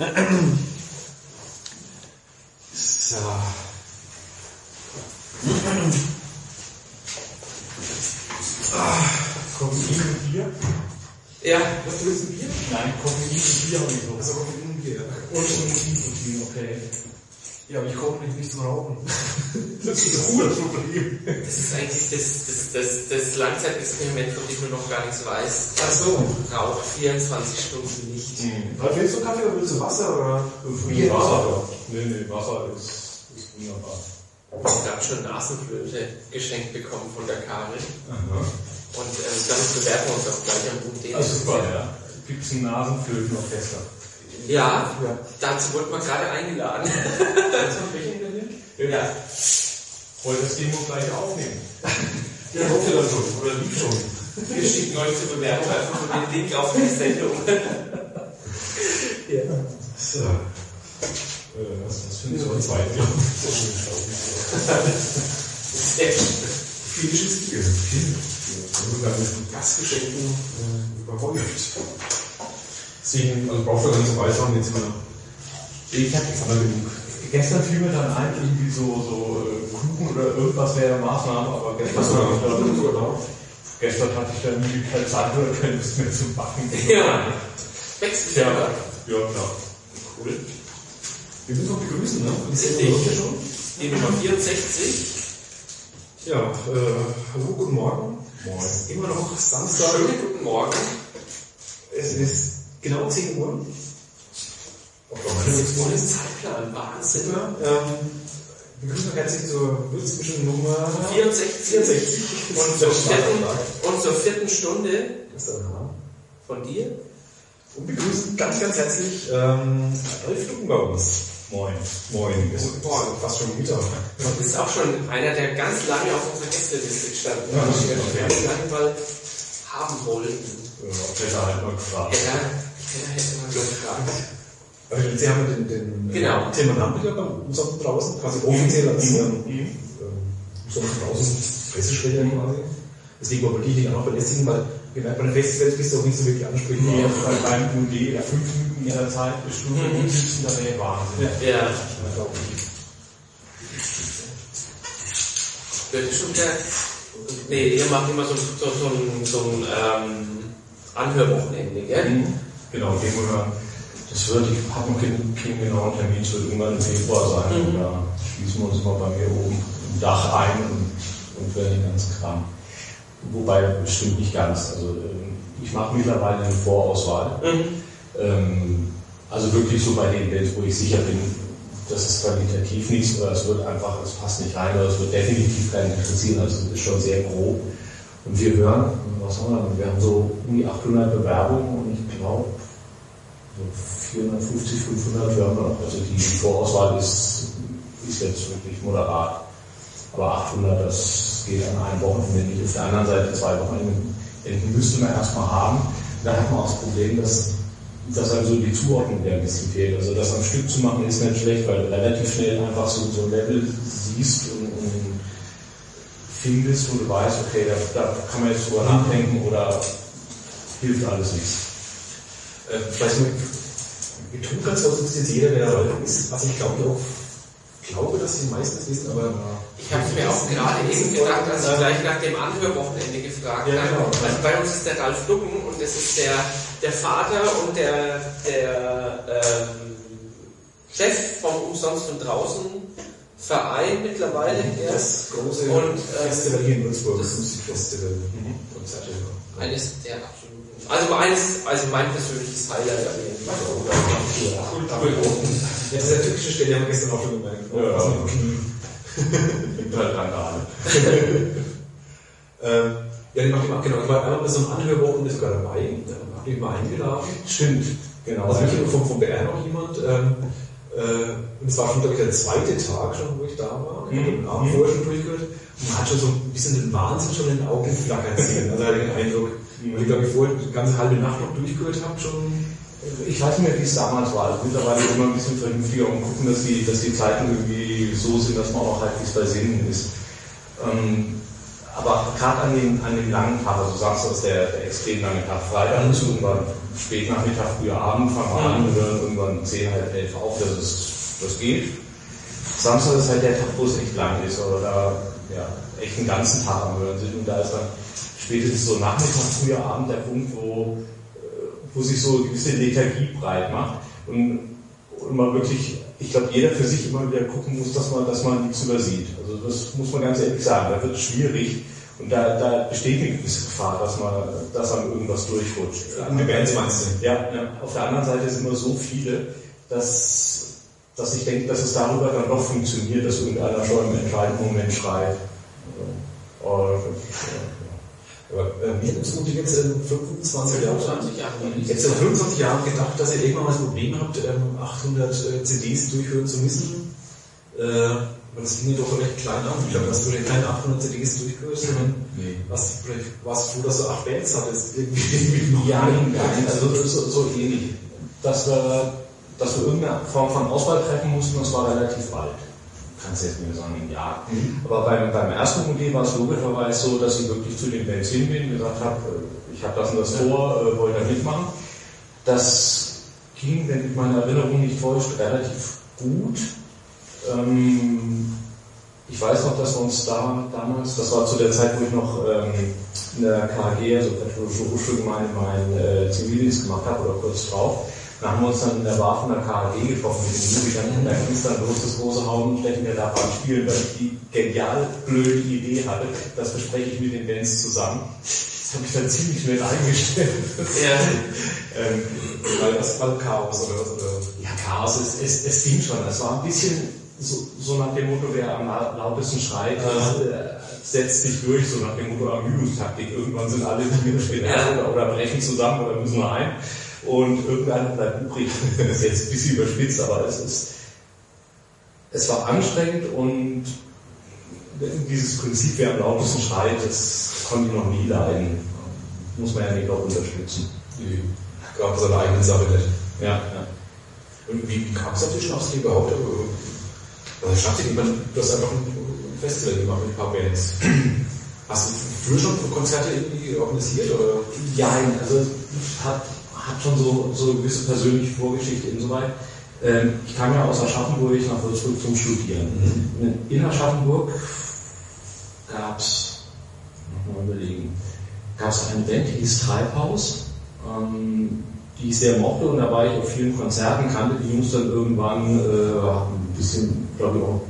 So. Ah, Koffein und Bier? Ja, was du willst ein Bier? Nein, Koffein und Bier. Also Koffein und Bier. Und Nikotin, okay. Ja, aber ich komme nicht, nicht zum Rauchen. Das ist ein cooles Problem. das ist eigentlich das, das, das, das Langzeitexperiment, von dem du noch gar nichts weißt. Ach so. Raucht 24 Stunden nicht. Was willst du Kaffee oder willst du Wasser oder Bier, Wasser. Nee, nee, Wasser ist, ist wunderbar. Ich habe schon Nasenflöte geschenkt bekommen von der Karin. Und äh, dann bewerten wir uns auch gleich am UMD. Also super, ja. Gibt es ein Nasenflötenorchester? Ja, Ja. dazu wurde man gerade eingeladen. ja. Wollt das Demo gleich aufnehmen? Ja, hofft ihr dann schon. Oder lief schon. Wir schicken euch zur Bewertung einfach nur den Link auf die Sendung. ja. So. Äh, was ist das für ein so ein Zweit? Sehr gut. Finnisches Bier. Viel. Sogar mit Gastgeschenken äh, überhäuft. Deswegen, also braucht ihr gar nicht so weiter jetzt immer. Ich hab jetzt aber genug. Gestern fiel mir dann ein, irgendwie so, so äh, Kuchen oder irgendwas wäre Maßnahme, aber gestern, sogar gestern hatte ich dann irgendwie keine Zeit oder keine Lust mehr zu backen. Ja. Wächst Ja, ja. ja klar. Cool. Wir müssen noch begrüßen, ne? Richtig. Ja schon. Die Nummer 64. Ja, äh, hallo, guten Morgen. Moin. Immer noch Samstag. Schönen guten Morgen. Es ist genau 10 Uhr. Auch noch Das ist voll Zeitplan. Wahnsinn. Super. Ähm, wir begrüßen euch herzlich zur Würzmischen Nummer 64. 64. Und zur, vierten, und zur vierten Stunde von dir. Und begrüßen ganz, ganz herzlich ähm, Ralf Stucken bei uns. Moin. Moin. Ist boah, fast schon Mittag. Du bist auch schon einer, der ganz lange auf unserer Gästeliste gestanden Ja, wir okay. ganz lange mal haben wollten. Ja, Peter halt mal gefragt. Ja, ja, hätte man gefragt. Also jetzt haben wir den, den Genau. äh, Thema Nampiger bei uns auch draußen, quasi offiziell als ähm, Mhm. ähm, so draußen Pressesprecher quasi. Deswegen wollte ich dich auch noch belästigen, weil bei den Festivals bist du auch nicht so wirklich ansprechbar. Nee, weil beim UD, der fünf Minuten ihrer Zeit bis Stunde Mhm. sitzen, da wäre Wahnsinn. Ja, Unglaublich. wird schon wieder. Nee, ihr macht immer so, so, so ein, so ein ähm, Anhörwochenende, gell? Genau, dem wir, das wird, ich habe noch keinen keinen genauen Termin, es wird irgendwann im Februar sein. Mhm. Da schließen wir uns mal bei mir oben im Dach ein und, und werden den ganzen Kram. Wobei, bestimmt nicht ganz. Also, ähm, ich mache mittlerweile eine Vorauswahl. Mhm. Ähm, also wirklich so bei den Bands, wo ich sicher bin, das ist qualitativ nichts oder es wird einfach, es passt nicht rein oder es wird definitiv keinen interessieren. Also es ist schon sehr grob. Und wir hören, was haben wir, wir haben so um die 800 Bewerbungen und ich glaube, 450, 500 hören wir noch. Also die Vorauswahl ist, ist jetzt wirklich moderat. Aber 800, das geht an einem Wochenende nicht. Auf der anderen Seite zwei Wochenenden müsste man erstmal haben. Da hat man auch das Problem, dass, dass einem so die Zuordnung der ein bisschen fehlt. Also das am Stück zu machen ist nicht schlecht, weil du relativ schnell einfach so, so ein Level siehst und, und findest, wo du weißt, okay, da, da kann man jetzt drüber nachdenken oder hilft alles nichts. Äh, vielleicht ganz kurz, dass jetzt jeder, der Ralf ist, was ich glaube auch, glaube, dass die meisten es wissen, aber Ich habe mir auch gerade eben gedacht, als ich gleich nach dem Anhörwochenende gefragt Ja, habe. genau. Also bei uns ist der Ralf Ducken und das ist der, der Vater und der, der ähm, Chef vom Umsonst und Draußen Verein mittlerweile. Der das große Und, äh, Festival hier in Würzburg, das- Musikfestival, Konzerte. eines der absoluten. Also eines, also mein persönliches Highlight auf jeden Fall. Ja, das ist der türkische Stelle, haben wir gestern auch schon gemerkt. Ja. Also im Knie. Gibt halt Randale. Ähm, ja, die macht immer, genau, ich war einmal bei so einem Anhörwochenende sogar dabei, da hab ich mal eingeladen. Stimmt, genau. Also nur vom, vom BR noch jemand. Ähm, äh, und es war schon, glaube ich, der zweite Tag schon, wo ich da war. Ich habe den Abend vorher schon durchgehört. Und man hat schon so ein bisschen den Wahnsinn schon in den Augen flackern sehen. Also hatte ich den Eindruck, weil ich glaube ich vorher die ganze halbe Nacht noch durchgehört habe schon. Ich weiß nicht mehr, wie es damals war. Also mittlerweile immer ein bisschen vernünftiger und gucken, dass die, dass die Zeiten irgendwie so sind, dass man auch halbwegs bei Sinnen ist. Ähm, aber gerade an dem, an langen Tag, also Samstag ist der, der extrem lange Tag, Freitag ist irgendwann Spätnachmittag, früher Abend fangen wir an, wir hören irgendwann 10, halb 11 auf, das, ist, das geht. Samstag ist halt der Tag, wo es echt lang ist, oder da ja, echt einen ganzen Tag am Hören sind und da ist dann spätestens so Nachmittag, früher Abend der Punkt, wo, äh, wo sich so eine gewisse Lethargie breit macht und, und man wirklich, ich glaube, jeder für sich immer wieder gucken muss, dass man, dass man nichts übersieht. Also das muss man ganz ehrlich sagen, da wird es schwierig und da, da besteht eine gewisse Gefahr, dass man, dass einem irgendwas durchrutscht. Andere Bands meinst du? Ja, auf der anderen Seite sind immer so viele, dass, dass ich denke, dass es darüber dann doch funktioniert, dass irgendeiner schon im entscheidenden Moment schreit. Oder, Aber äh, wir haben jetzt in 25 Jahren, 25 Jahre. jetzt in 25 Jahren gedacht, dass ihr irgendwann mal das Problem habt, ähm, 800 äh, CDs durchhören zu müssen. Äh, aber das ging ja doch recht klein an. Ich glaube, dass du keine 800 CDs durchhörst, sondern Nee. was, vielleicht warst du froh, dass du acht Bands hattest. Irgendwie. Ja, nein, also so, so ähnlich. Dass wir, dass wir irgendeine Form von Auswahl treffen mussten, das war relativ bald. Kannst du jetzt mir sagen, ein Jahr. Aber beim, beim ersten OD war es logischerweise so, dass ich wirklich zu den Bands hin bin, gesagt habe, äh, ich habe das und das vor, äh, wollt ihr mitmachen. Das ging, wenn mich meine Erinnerung nicht täuscht, relativ gut. Ähm, ich weiß noch, dass wir uns da damals, das war zu der Zeit, wo ich noch ähm, in der KG, also Katholische Hochschulgemeinde, meinen äh, Zivildienst gemacht habe oder kurz drauf. Da haben wir uns dann in der Bar von der KG getroffen mit den Musikern da ging es dann los, das große Haubenstechen der darf man spielen, weil ich die genial blöde Idee hatte. Das bespreche ich mit den Bands zusammen. Das habe ich dann ziemlich schnell eingestellt. Ja. Ähm, weil das war Chaos oder? Oder? Ja, Chaos, es, es, es ging schon. Es war ein bisschen so, so nach dem Motto, wer am la- lautesten schreit, äh, setzt sich durch, so nach dem Motto Ermüdungstaktik. Irgendwann sind alle tierisch genervt oder, oder brechen zusammen oder müssen nur ein. Und irgendeiner bleibt übrig. Das ist jetzt ein bisschen überspitzt, aber es ist, es war anstrengend und dieses Prinzip, wer am lautesten schreit, das konnte ich noch nie leiden. Muss man ja nicht auch unterstützen. Die gab seine eigene Sache nicht. Ja, ja. Und wie, wie kam es auf die Schnapsidee überhaupt? Also Schnapsidee, ich du hast einfach ein Festival gemacht mit ein paar Bands. Hast du früher schon Konzerte irgendwie organisiert? Oder? Ja, also es hat, hat schon so, so eine gewisse persönliche Vorgeschichte insoweit. Ähm, ich kam ja aus Aschaffenburg nach Würzburg zum Studieren. In Aschaffenburg gab es, mal überlegen, gab es eine Band, die hieß Treibhaus, ähm, die ich sehr mochte und da war ich auf vielen Konzerten, kannte die Jungs dann irgendwann, äh, ein bisschen, glaube ich auch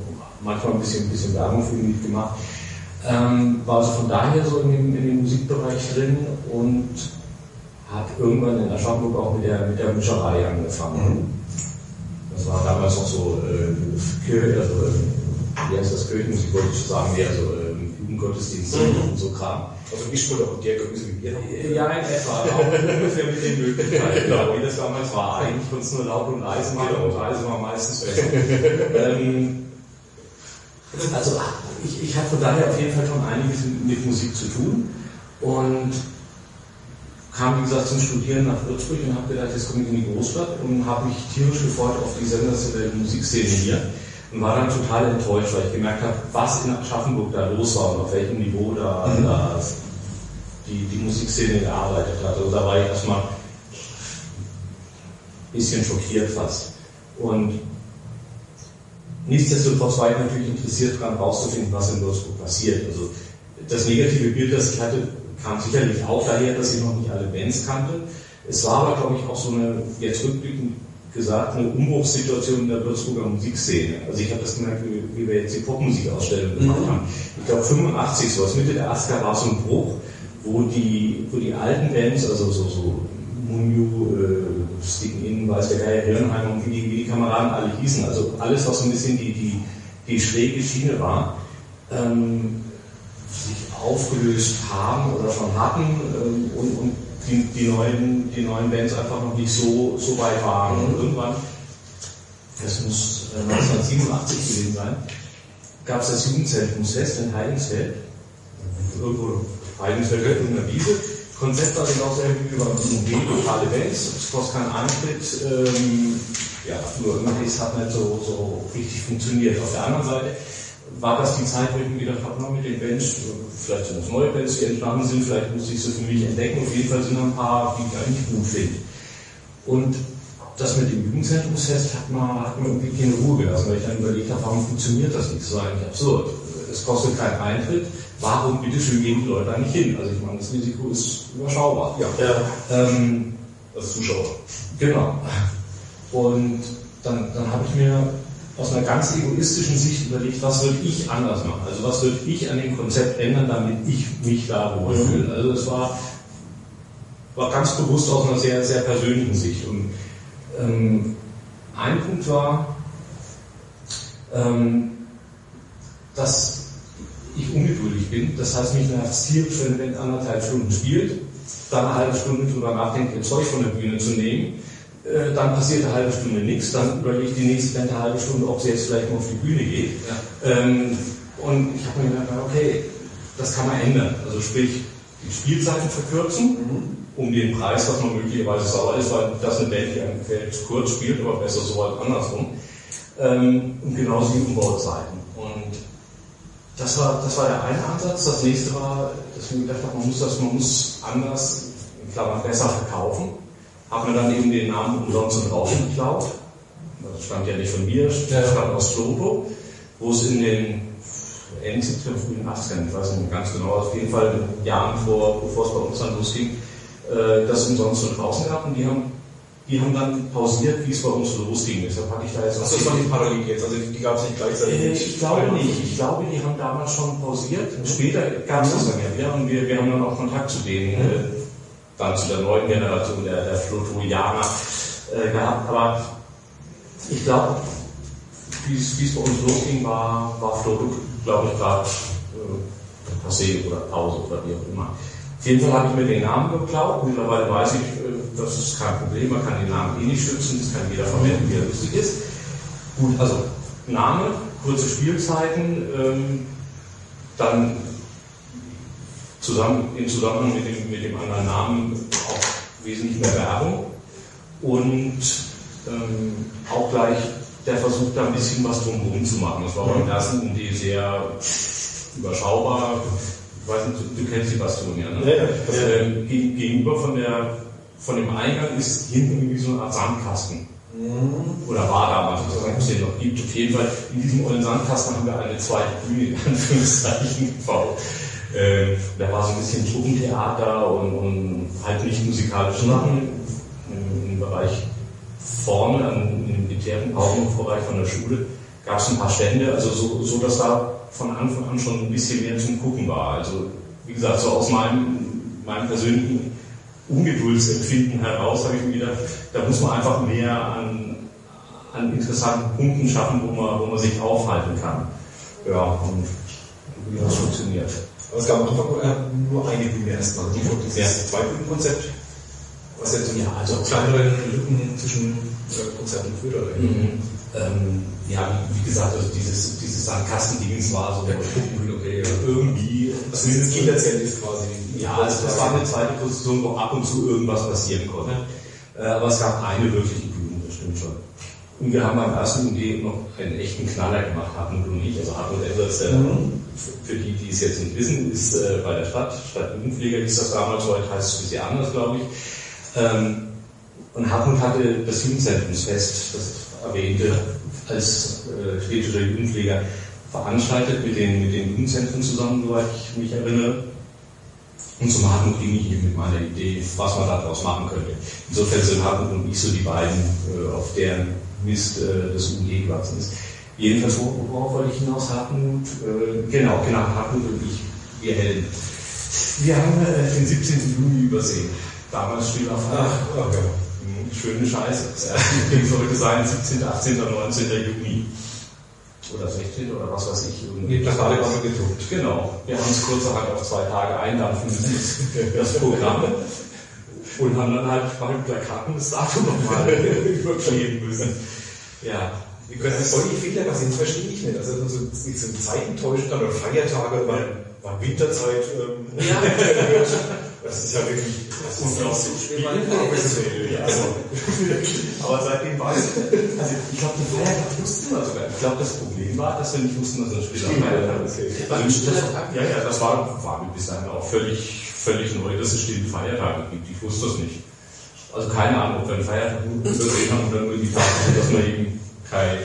manchmal ein bisschen, ein bisschen Werbung für mich gemacht. Ähm, war also von daher so in dem, in dem Musikbereich drin und habe irgendwann in Aschaffenburg auch mit der, mit der Mischerei angefangen. Das war damals noch so äh, Kirche, also äh, wie heißt das Kirchenmusik, wollte ich schon sagen, mehr so äh, Jugendgottesdienst und so Kram. Also ich wurde auch der Größe wie wir. Ja, in etwa, auch ungefähr mit den Möglichkeiten, genau, wie das damals war. Eigentlich konnte es nur laut und leise machen und leise war meistens besser. ähm, also ich, ich hatte von daher auf jeden Fall schon einiges mit, mit Musik zu tun und kam, wie gesagt, zum Studieren nach Würzburg und habe gedacht, jetzt komme ich in die Großstadt und habe mich tierisch gefreut auf die sensationelle Musikszene hier und war dann total enttäuscht, weil ich gemerkt habe, was in Aschaffenburg da los war und auf welchem Niveau da, da die, die Musikszene gearbeitet hat. Also da war ich erstmal ein bisschen schockiert fast. Und nichtsdestotrotz war ich natürlich interessiert daran, rauszufinden, was in Würzburg passiert. Also das negative Bild, das ich hatte, kam sicherlich auch daher, dass ich noch nicht alle Bands kannte. Es war aber, glaube ich, auch so eine, jetzt rückblickend gesagt, eine Umbruchssituation in der Würzburger Musikszene. Also ich habe das gemerkt, wie, wie wir jetzt die Popmusikausstellung gemacht haben. Ich glaube 85, so was Mitte der 80er war so ein Bruch, wo die, wo die alten Bands, also so, so Munju, äh, Sticken In, weiß der Geier, Hirnheim und wie die, wie die Kameraden alle hießen, also alles, was so ein bisschen die, die, die schräge Schiene war, ähm, sich aufgelöst haben oder schon hatten ähm, und, und die, die, neuen, die neuen Bands einfach noch nicht so, so weit waren. Und irgendwann, das muss äh, 1987 gewesen sein, gab es das Jugendzentrumsfest in Heidingsfeld. Irgendwo Heidingsfeld, irgendeiner Wiese. Konzept war genau selber wie über die lokale Bands. Es kostet keinen Eintritt. Ähm, ja, nur irgendwie, es hat nicht so, so richtig funktioniert. Auf der anderen Seite war das die Zeit, wo ich mir gedacht habe, mit den Bands, vielleicht sind das neue Bands, die entstanden sind, vielleicht muss ich sie für mich entdecken. Auf jeden Fall sind da ein paar, die ich eigentlich gut finde. Und das mit dem Jugendzentrumsfest hat man, hat man irgendwie keine Ruhe gelassen, weil ich dann überlegt habe, warum funktioniert das nicht? Das war eigentlich absurd. Es kostet keinen Eintritt. Warum bitteschön gehen die Leute da nicht hin? Also ich meine, das Risiko ist überschaubar. Ja. Ähm, Als Zuschauer. Genau. Und dann, dann habe ich mir aus einer ganz egoistischen Sicht überlegt, was würde ich anders machen? Also was würde ich an dem Konzept ändern, damit ich mich da wohlfühle? Also es war, war ganz bewusst aus einer sehr, sehr persönlichen Sicht. Und ähm, ein Punkt war, ähm, dass ich ungeduldig bin. Das heißt, mich nervt wenn wenn anderthalb Stunden spielt, dann eine halbe Stunde drüber nachdenkt, ihr Zeug von der Bühne zu nehmen. Äh, Dann passiert eine halbe Stunde nichts, dann überlegt die nächste Band eine halbe Stunde, ob sie jetzt vielleicht mal auf die Bühne geht. Ähm, und ich habe mir gedacht, okay, das kann man ändern. Also sprich, die Spielzeiten verkürzen, um den Preis, was man möglicherweise sauer ist, weil das eine Band, die einem gefällt, zu spielt, aber besser so als andersrum. Ähm, und genauso die Umbauzeiten. Und das war, das war der eine Ansatz. Das nächste war, dass ich mir gedacht habe, man muss das, man muss anders, in Klammern besser verkaufen. Habe mir dann eben den Namen umsonst und Rauschen geklaut. Das stammt ja nicht von mir, das stammt aus Floto, wo es in den Ende 70er, frühen 80ern, ich weiß nicht mehr ganz genau, auf jeden Fall Jahren vor, bevor es bei uns dann losging, äh, das umsonst und draußen gab und die haben, die haben dann pausiert, wie es bei uns losging. Deshalb hatte ich da jetzt Achso, das war nicht parallel jetzt, also die, die gab es nicht gleichzeitig. äh, ich glaube nicht. Ich glaube, die haben damals schon pausiert. Später gab es das dann ja wieder und wir, wir haben dann auch Kontakt zu denen, äh, dann zu der neuen Generation der, der Flotorianer äh, gehabt. Aber ich glaube, wie es bei uns losging, war, war Floto, glaube ich, gerade äh, Passé oder Pause oder wie auch immer. Auf jeden Fall habe ich mir den Namen geklaut. Mittlerweile weiß ich, äh, das ist kein Problem. Man kann den Namen eh nicht schützen. Das kann jeder verwenden, wie er lustig ist. Gut, also Name, kurze Spielzeiten, ähm, dann zusammen, im Zusammenhang mit dem, mit dem anderen Namen auch wesentlich mehr Werbung und ähm, auch gleich der Versuch, da ein bisschen was drumherum zu machen. Das war beim ersten UMD sehr überschaubar. Ich weiß nicht, du, du kennst die Bastion ja, ne? Ja, ja. Ähm, geg- gegenüber von, der, von dem Eingang ist hinten irgendwie so eine Art Sandkasten. Oder war damals, ich weiß nicht, ob es den noch gibt. Auf jeden Fall, in diesem ollen Sandkasten haben wir eine zweite Bühne in Anführungszeichen gebaut. Ähm, da war so ein bisschen Truppentheater und, und halt nicht musikalische Sachen im, im Bereich vorne, im militären Pausenbereich von der Schule, gab es ein paar Stände, also so, so, dass da von Anfang an schon ein bisschen mehr zum Gucken war. Also, wie gesagt, so aus meinem, meinem persönlichen Ungeduldsempfinden heraus habe ich mir gedacht, da muss man einfach mehr an, an interessanten Punkten schaffen, wo man, wo man sich aufhalten kann. Ja, und wie das funktioniert. Aber es gab am Anfang äh, nur eine Bühne erstmal, die von dieses Ja. Zweibühnenkonzept, was ja so Ja, also- kleinere Lücken zwischen äh, Konzerten führt. Oder Mhm. Ähm, ja, wie, gesagt, also dieses, dieses Sandkastendings war so okay, ja. irgendwie. Also dieses Kinderzelt ist quasi. Ja, also das war eine zweite Position, wo ab und zu irgendwas passieren konnte. Äh, aber es gab eine wirkliche Bühne, das stimmt schon. Und wir haben beim ersten UG noch einen echten Knaller gemacht, Hartmut und ich. Also Hartmut Enders, der, für die, die es jetzt nicht wissen, ist äh, bei der Stadt, Stadtjugendpfleger hieß das damals, heute heißt es ein bisschen anders, glaube ich. Ähm, und Hartmut hatte das Jugendzentrumsfest, das erwähnte, als äh, städtischer Jugendpfleger veranstaltet mit den, mit den Jugendzentren zusammen, soweit ich mich erinnere. Und zum Hartmut ging ich eben mit meiner Idee, was man daraus machen könnte. Insofern sind Hartmut und ich so die beiden, äh, auf deren Mist äh, das UG gewachsen ist. Jedenfalls, wo- worauf wollte ich hinaus? Hartmut, äh, genau, genau, Hartmut und ich, wir Helden. Wir haben äh, den 17. Juni übersehen. Damals steht auf Ach, ja. Mhm, Schöne Scheiße. Das erste Meeting sollte sein 17., 18., 19. Juni. Oder 16. oder was weiß ich. Irgendwie. Plakate waren schon gedruckt. Genau. Wir haben es kurzerhand auf zwei Tage eindampfen müssen, das Programm. Und haben dann halt bei den Plakaten das Datum nochmal überkleben müssen. Ja. Wie können das solche Fehler passieren? Das verstehe ich nicht. Also so, nicht so Zeiten täuschen dann oder Feiertage, war, war Winterzeit. Ähm, Ja. das ist ja wirklich. Das ist Unglaublich. Man- also, aber seitdem weiß ich, also ich glaube, die Feiertag wussten wir sogar. Ich glaube, das Problem war, dass wir nicht wussten, dass es ein Spieler Feiertag ist. Okay. Also, das, ja, ja, das war, war mir bis dahin auch völlig, völlig neu, dass es stille Feiertage gibt. Ich wusste das nicht. Also keine Ahnung, ob wir einen Feiertag nur gesehen haben oder nur die Tatsache, dass man eben keine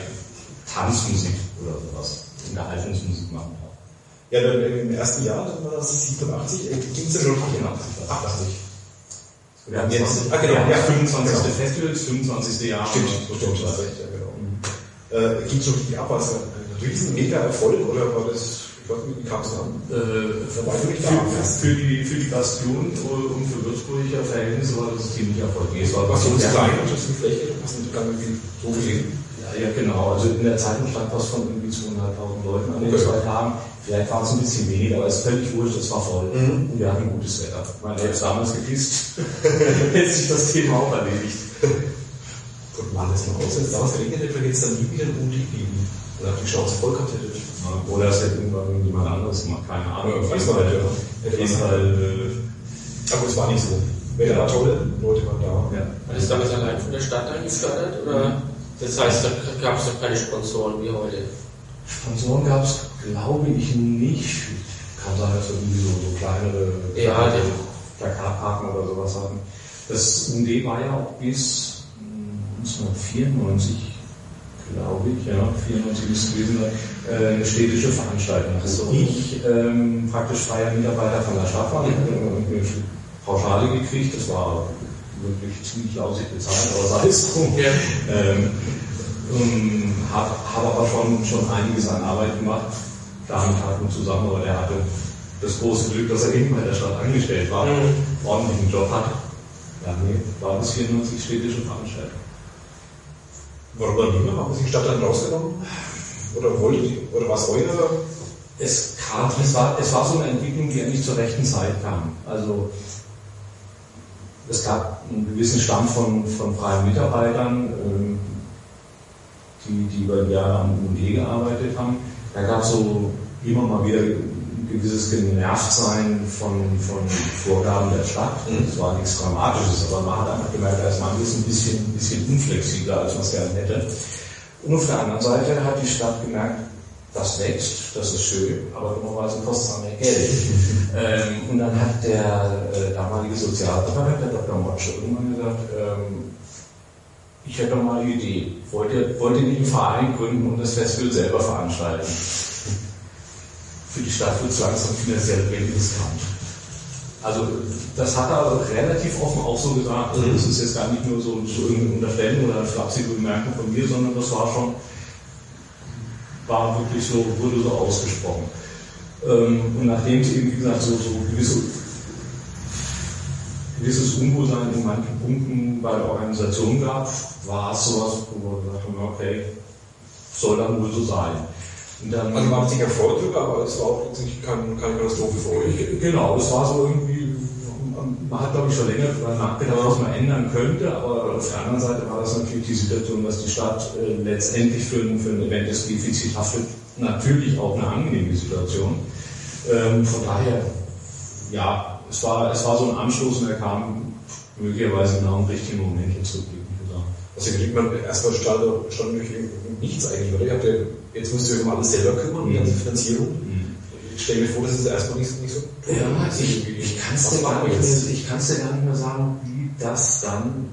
Tanzmusik oder sowas in der Haltungsmusik machen darf. Ja, dann im ersten Jahr, das war das 87, ging es ja schon 88. 88. Wir haben Jetzt- ah, genau, ja, ja. 25. Genau. Festivals, 25. Jahr. Stimmt, so stimmt, hast recht, ja, genau. Äh, ging schon richtig ab, war es ein riesen mega Erfolg oder war das, ich weiß nicht, wie kam es an? Äh, da. für, für, die, für die Bastion und für Würzburger Verhältnisse war das ziemlich erfolgreich. Es war Was so klein, das ist die Fläche, das nicht viel so gesehen. Ja, ja, genau. Also in der Zeitung stand was von irgendwie 200.000 Leuten an den Okay. zwei Tagen. Vielleicht war es ein bisschen weniger, aber es ist völlig wurscht, es war voll. Mhm. Und wir hatten gutes Wetter. Man hätte es damals geküsst, hätte sich das Thema auch erledigt. Gut, mal das mal aus, wenn es damals geregnet hätte, jetzt dann nie wieder ein Undicht blieben. Oder die Chance voll gehabt hätte. Oder es hätte irgendwann irgendjemand anderes gemacht, keine Ahnung. Ja, weiß man ja. Hätte was- Fall äh, Aber es war nicht so. Wetter war toll, Leute waren da. ja. War das damals allein von der Stadt eingefördert? Oder? Das heißt, da gab es noch keine Sponsoren wie heute. Sponsoren gab es, glaube ich, nicht. Kann sein, dass irgendwie so, so kleinere Ja, kleinere Plakatparken oder sowas hatten. Das UMD war ja auch bis mm, 1994, glaube ich, ja, 94 müsste es gewesen äh, eine städtische Veranstaltung. Ach so. Wo ich ähm, praktisch freier Mitarbeiter von der ich hatte eine Pauschale gekriegt, das war wirklich ziemlich lausig bezahlt, aber sei es drum. Ja. Ähm, ähm, habe hab aber schon, schon einiges an Arbeit gemacht, da mit Hartmut zusammen, aber der hatte das große Glück, dass er eben bei der Stadt angestellt war, Mhm. ordentlichen Job hat. Ja, nee, war bis 94 städtische Veranstaltung. Warum dann nicht mehr? Haben Sie die Stadt dann rausgenommen? Oder wolltet ihr, oder war es euer? Es kam, es war, es war so eine Entwicklung, die eigentlich zur rechten Zeit kam. Also, es gab einen gewissen Stamm von, von freien Mitarbeitern, ähm, die, die über die Jahre am UND gearbeitet haben. Da gab es so immer mal wieder ein gewisses Genervtsein von, von Vorgaben der Stadt. Das war nichts Dramatisches, aber man hat einfach gemerkt, da ist man ist ein bisschen, ein bisschen unflexibler, als man es gerne hätte. Und auf der anderen Seite hat die Stadt gemerkt, das wächst, das ist schön, aber dummerweise kostet es mehr Geld. ähm, und dann hat der äh, damalige Sozialreferent, der Dr. Motsch, irgendwann gesagt, ähm, ich hätte doch mal eine Idee. Wollt ihr, wollt ihr nicht einen Verein gründen und das Festival selber veranstalten? Für die Stadt wird es langsam finanziell wenig riskant. Also das hat er relativ offen auch so gesagt. Also das ist jetzt gar nicht nur so, so irgendeine Unterstellung oder flapsige Bemerkung von mir, sondern das war schon, war wirklich so, wurde so ausgesprochen. Ähm, und nachdem es eben, wie gesagt, so, so gewisse, gewisses Unwohlsein in manchen Punkten bei der Organisation gab, war es sowas, wo wir gesagt haben, okay, soll dann wohl so sein. Und dann, Also war nicht Erfolg drüber, aber es war auch letztlich kein, keine Katastrophe für euch. Genau, es war so irgendwie, man hat glaube ich schon länger darüber nachgedacht, was man ändern könnte, aber auf der anderen Seite war das natürlich die Situation, dass die Stadt äh, letztendlich für ein, für ein Event des Defizit haftet, natürlich auch eine angenehme Situation. Ähm, von daher, ja, es war, es war so ein Anstoß und er kam möglicherweise genau im richtigen Moment gesagt. Also kriegt man erstmal stand durch nichts eigentlich, oder? Ihr habt ja, jetzt müsst ihr euch um alles selber kümmern, die ganze Finanzierung. Ich stelle mir vor, das ist erstmal nicht, nicht so Ja, ich, ich kann es dir, dir gar nicht mehr sagen, wie das dann,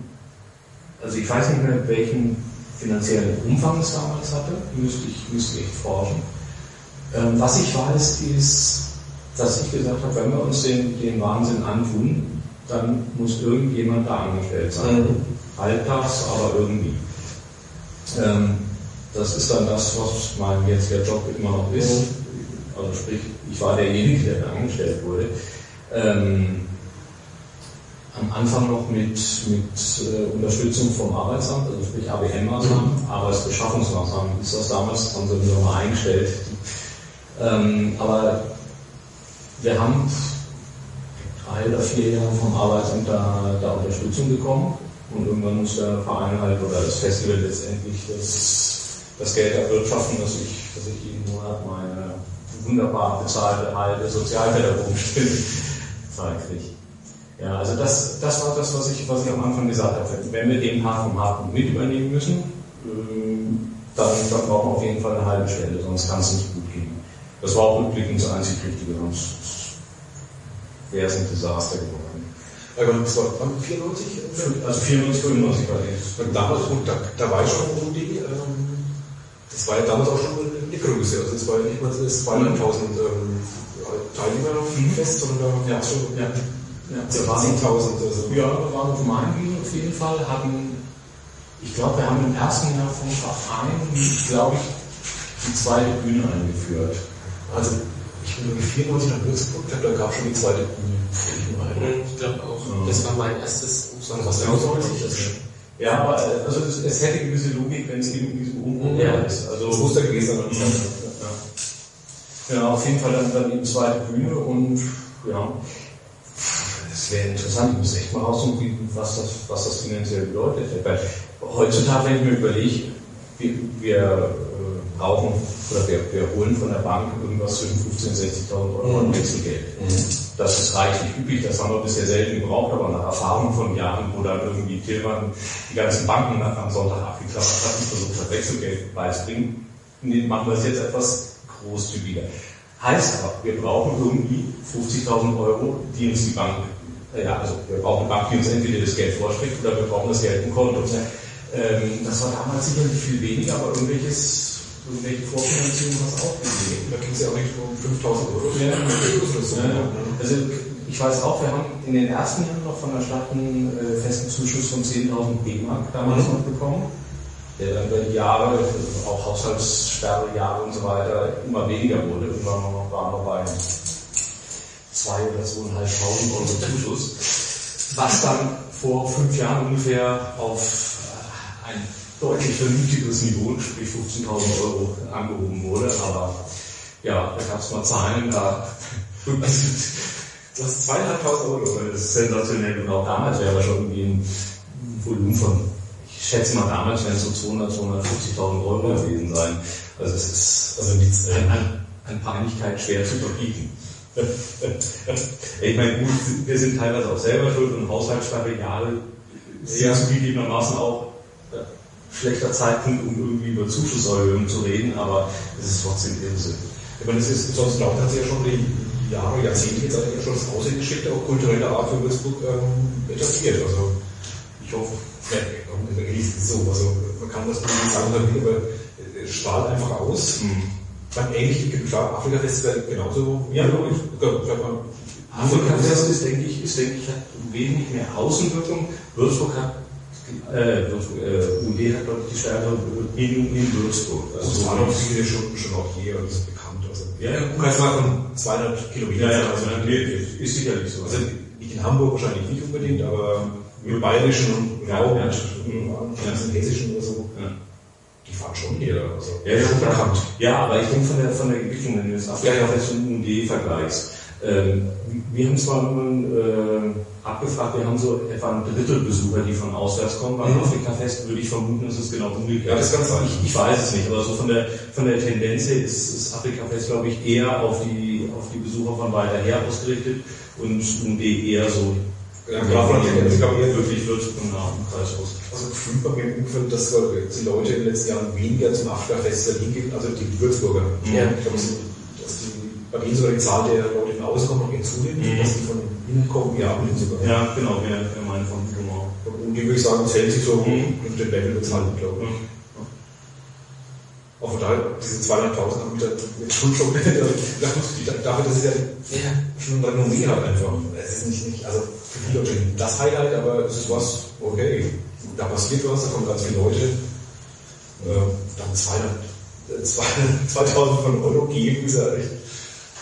also ich weiß nicht mehr, welchen finanziellen Umfang es damals hatte, müsste ich, müsste ich forschen. Ähm, was ich weiß, ist, dass ich gesagt habe, wenn wir uns den, den Wahnsinn antun, dann muss irgendjemand da angestellt sein. Mhm. Halbtags, aber irgendwie. Ähm, das ist dann das, was mein jetziger Job immer noch ist. Also sprich, ich war derjenige, der da angestellt wurde. Ähm, am Anfang noch mit, mit äh, Unterstützung vom Arbeitsamt, also sprich ABM-Maßnahmen, Arbeitsbeschaffungsmaßnahmen ist das damals, haben sie wieder mal eingestellt. Ähm, aber wir haben drei oder vier Jahre vom Arbeitsamt da, da Unterstützung bekommen und irgendwann muss der Verein halt oder das Festival letztendlich das, das Geld erwirtschaften, dass ich, dass ich jeden Monat meine wunderbar bezahlte alte Sozialpädagogenstunde zahlen kriege. Ja, also das, das war das, was ich, was ich am Anfang gesagt habe. Wenn wir den Part vom Hartmut mit übernehmen müssen, ähm, dann, dann brauchen wir auf jeden Fall eine halbe Stelle, sonst kann es nicht gut gehen. Das war auch rückblickend das einzig Richtige, sonst wäre es ein Desaster geworden. Aber das war wann, 94? Also 94, 95 war die. Und damals, gut, da, da war ich schon im UD, ähm, das war ja damals auch schon Größe, also es war ja nicht mal das 200.000 ähm, Teilnehmer fest, sondern da Ja, schon ja. Ja, wir 10.000. waren, Also. ja, wir waren auf Main auf jeden Fall, hatten, ich glaube, wir haben im ersten Jahr vom Verein, glaube ich, die zweite Bühne eingeführt. Also, ich bin irgendwie 94 nach Würzburg, da gab es schon die zweite Bühne. Ich meine. Ich glaube auch. Das war mein erstes Also, was 93 ist. Ja, aber äh, also es, es hätte gewisse Logik, wenn es eben in diesem Umbruch Ja. ist. Also, Das muss der gewesen sein. Ja. ja, auf jeden Fall dann, dann eben zweite Bühne und ja, das wäre interessant. Ich muss echt mal raussuchen, was das, was das finanziell bedeutet. Weil heutzutage, wenn ich mir überlege, wir, wir brauchen oder wir, wir holen von der Bank irgendwas zwischen 15.000 und 60.000 Euro an Wechselgeld. Das ist reichlich üblich, das haben wir bisher selten gebraucht, aber nach Erfahrung von Jahren, wo dann irgendwie Tillmann die ganzen Banken am Sonntag abgeklappert hat und versucht hat, Wechselgeld beizubringen, machen wir es jetzt etwas großzügiger. Heißt aber, wir brauchen irgendwie 50.000 Euro, die uns die Bank, äh, ja, also wir brauchen eine Bank, die uns entweder das Geld vorschlägt oder wir brauchen das Geld im Konto. Ähm, das war damals sicherlich viel weniger, aber irgendwelches, irgendwelche Vorfinanzierung hat es auch gegeben. Da ging es ja auch nicht um 5000 Euro. Ja. So. Ja, also ich weiß auch, wir haben in den ersten Jahren noch von der Stadt einen äh, festen Zuschuss von 10.000 D-Mark damals noch bekommen, der dann über die Jahre, auch Haushaltssperre, Jahre und so weiter, immer weniger wurde. Irgendwann noch- waren wir bei zwei oder zweieinhalbtausend Euro Zuschuss, was dann vor fünf Jahren ungefähr auf äh, ein deutlich vernünftigeres Niveau, sprich 15.000 Euro, angehoben wurde. Aber ja, da gab es mal Zahlen, da Du hast zweieinhalbtausend Euro. das ist sensationell. Und auch damals wäre das schon irgendwie ein Volumen von, ich schätze mal damals wären es so 200, 250.000 Euro gewesen sein. Also es ist also nichts, an, an, an Peinlichkeit schwer zu überbieten. ich meine, gut, wir sind teilweise auch selber schuld und ist ja zugegebenermaßen auch äh, schlechter Zeitpunkt, um irgendwie über Zuschusserhöhungen zu reden, aber es ist trotzdem Irrsinn. Ich meine, das ist, sonst Laut hat sich ja schon die Jahre, Jahrzehnte jetzt eigentlich schon das Aussehen geschickt, auch kultureller Art für Würzburg ähm, etabliert. Also, ich hoffe, irgendwie ist es so. Also, man kann das nicht sagen, aber es strahlt einfach aus. Dann ähnlich wie klar, Afrika-Fest wäre genauso. Ja, logisch. Ja, vielleicht mal- Afrika-Fest ist, denke ich, ist, denke ich, hat wesentlich mehr Außenwirkung. Würzburg hat, äh, Würzburg, äh, UD hat, glaube ich, die stärkere Bindung in Würzburg. Also, das waren auch viele Stunden schon auch hier und das ist bekannt. Also, Ja, ja. mal von 200 Kilometern ja, ja, also, nee, ist sicherlich so. Also nicht in Hamburg wahrscheinlich nicht unbedingt, aber im Bayerischen und Ja, Raum ja. und im Hessischen oder so, ja. die fahren schon hier. Also, Ja, ja, bekannt. Ja, aber ich denke von der, von der Gewichtung, wenn du das Afrika-Fest und UD vergleichst. Ähm, wir haben zwar nun äh, abgefragt, wir haben so etwa ein Drittel Besucher, die von auswärts kommen. Beim Mhm. Afrika-Fest würde ich vermuten, es ist genau umgekehrt. Ja, das kann sein. Ich, ich weiß es nicht, aber so von der, von der Tendenz her ist das Afrika-Fest, glaube ich, eher auf die, auf die Besucher von weiter her ausgerichtet und UD eher so Ja, klar, von der Tendenz, glaube ich, eher wirklich nach dem Kreis aus. Also gefühlt bei mir im Umfeld, dass die Leute in den letzten Jahren weniger zum Afrika-Fest hingehen, also die Würzburger. Ja. Ich glaube, es- dass die, bei denen sogar die Zahl der Leute, die von außen kommen, noch eher zunimmt, Mhm. dass die von innen kommen, ja, abnehmen sogar. Ja, genau, wir, wir meinen von genau. Und die würde ich sagen, es hält sich so Mhm. mit dem Level bezahlt, glaube ich. Auch von daher, diese 200.000 haben wieder jetzt schon schon, dafür, dass es ja Ja. schon ein Renommee hat einfach. Es ist nicht, nicht also für viele Leute das Highlight, aber es ist was, okay, da passiert was, da kommen ganz viele Leute. Äh, dann 200, äh, 200 2000 von Euro geben, ist ja echt,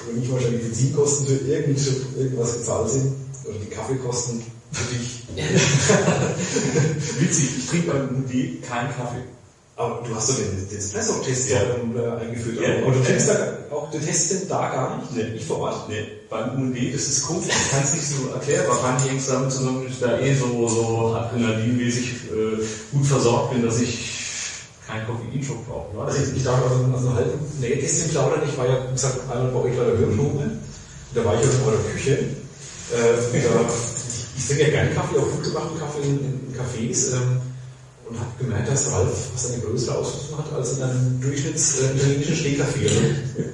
wenn nicht wahrscheinlich die Benzinkosten für irgendwie irgendwas gezahlt sind, oder die Kaffeekosten für dich. Witzig, ich trinke beim UD keinen Kaffee. Aber du hast doch den, den Espresso-Test Ja. ähm, äh, eingeführt. Ja. aber du trinkst da auch, du testest da gar nicht? Nee. Nicht vor Ort? Nee, beim UND, das ist komisch, ich kann es nicht so erklären. Wahrscheinlich hängt es damit zusammen, dass ich da eh so, so adrenalinmäßig äh, gut versorgt bin, dass ich keinen Koffeinschock brauche. Also Weißt ich, ich darf also, also einen halben Nähkästchen plaudern. Ich war ja, wie gesagt, einmal bei euch bei der Hörprobe. Da war ich auch in eurer Küche. Äh, da, ich, trinke ja gerne Kaffee, auch gut gemachten Kaffee in, in Cafés. Ähm, und habe gemerkt, dass Ralf was eine größere Ausrüstung hat als in einem Durchschnitts äh, italienischen Stehkaffee.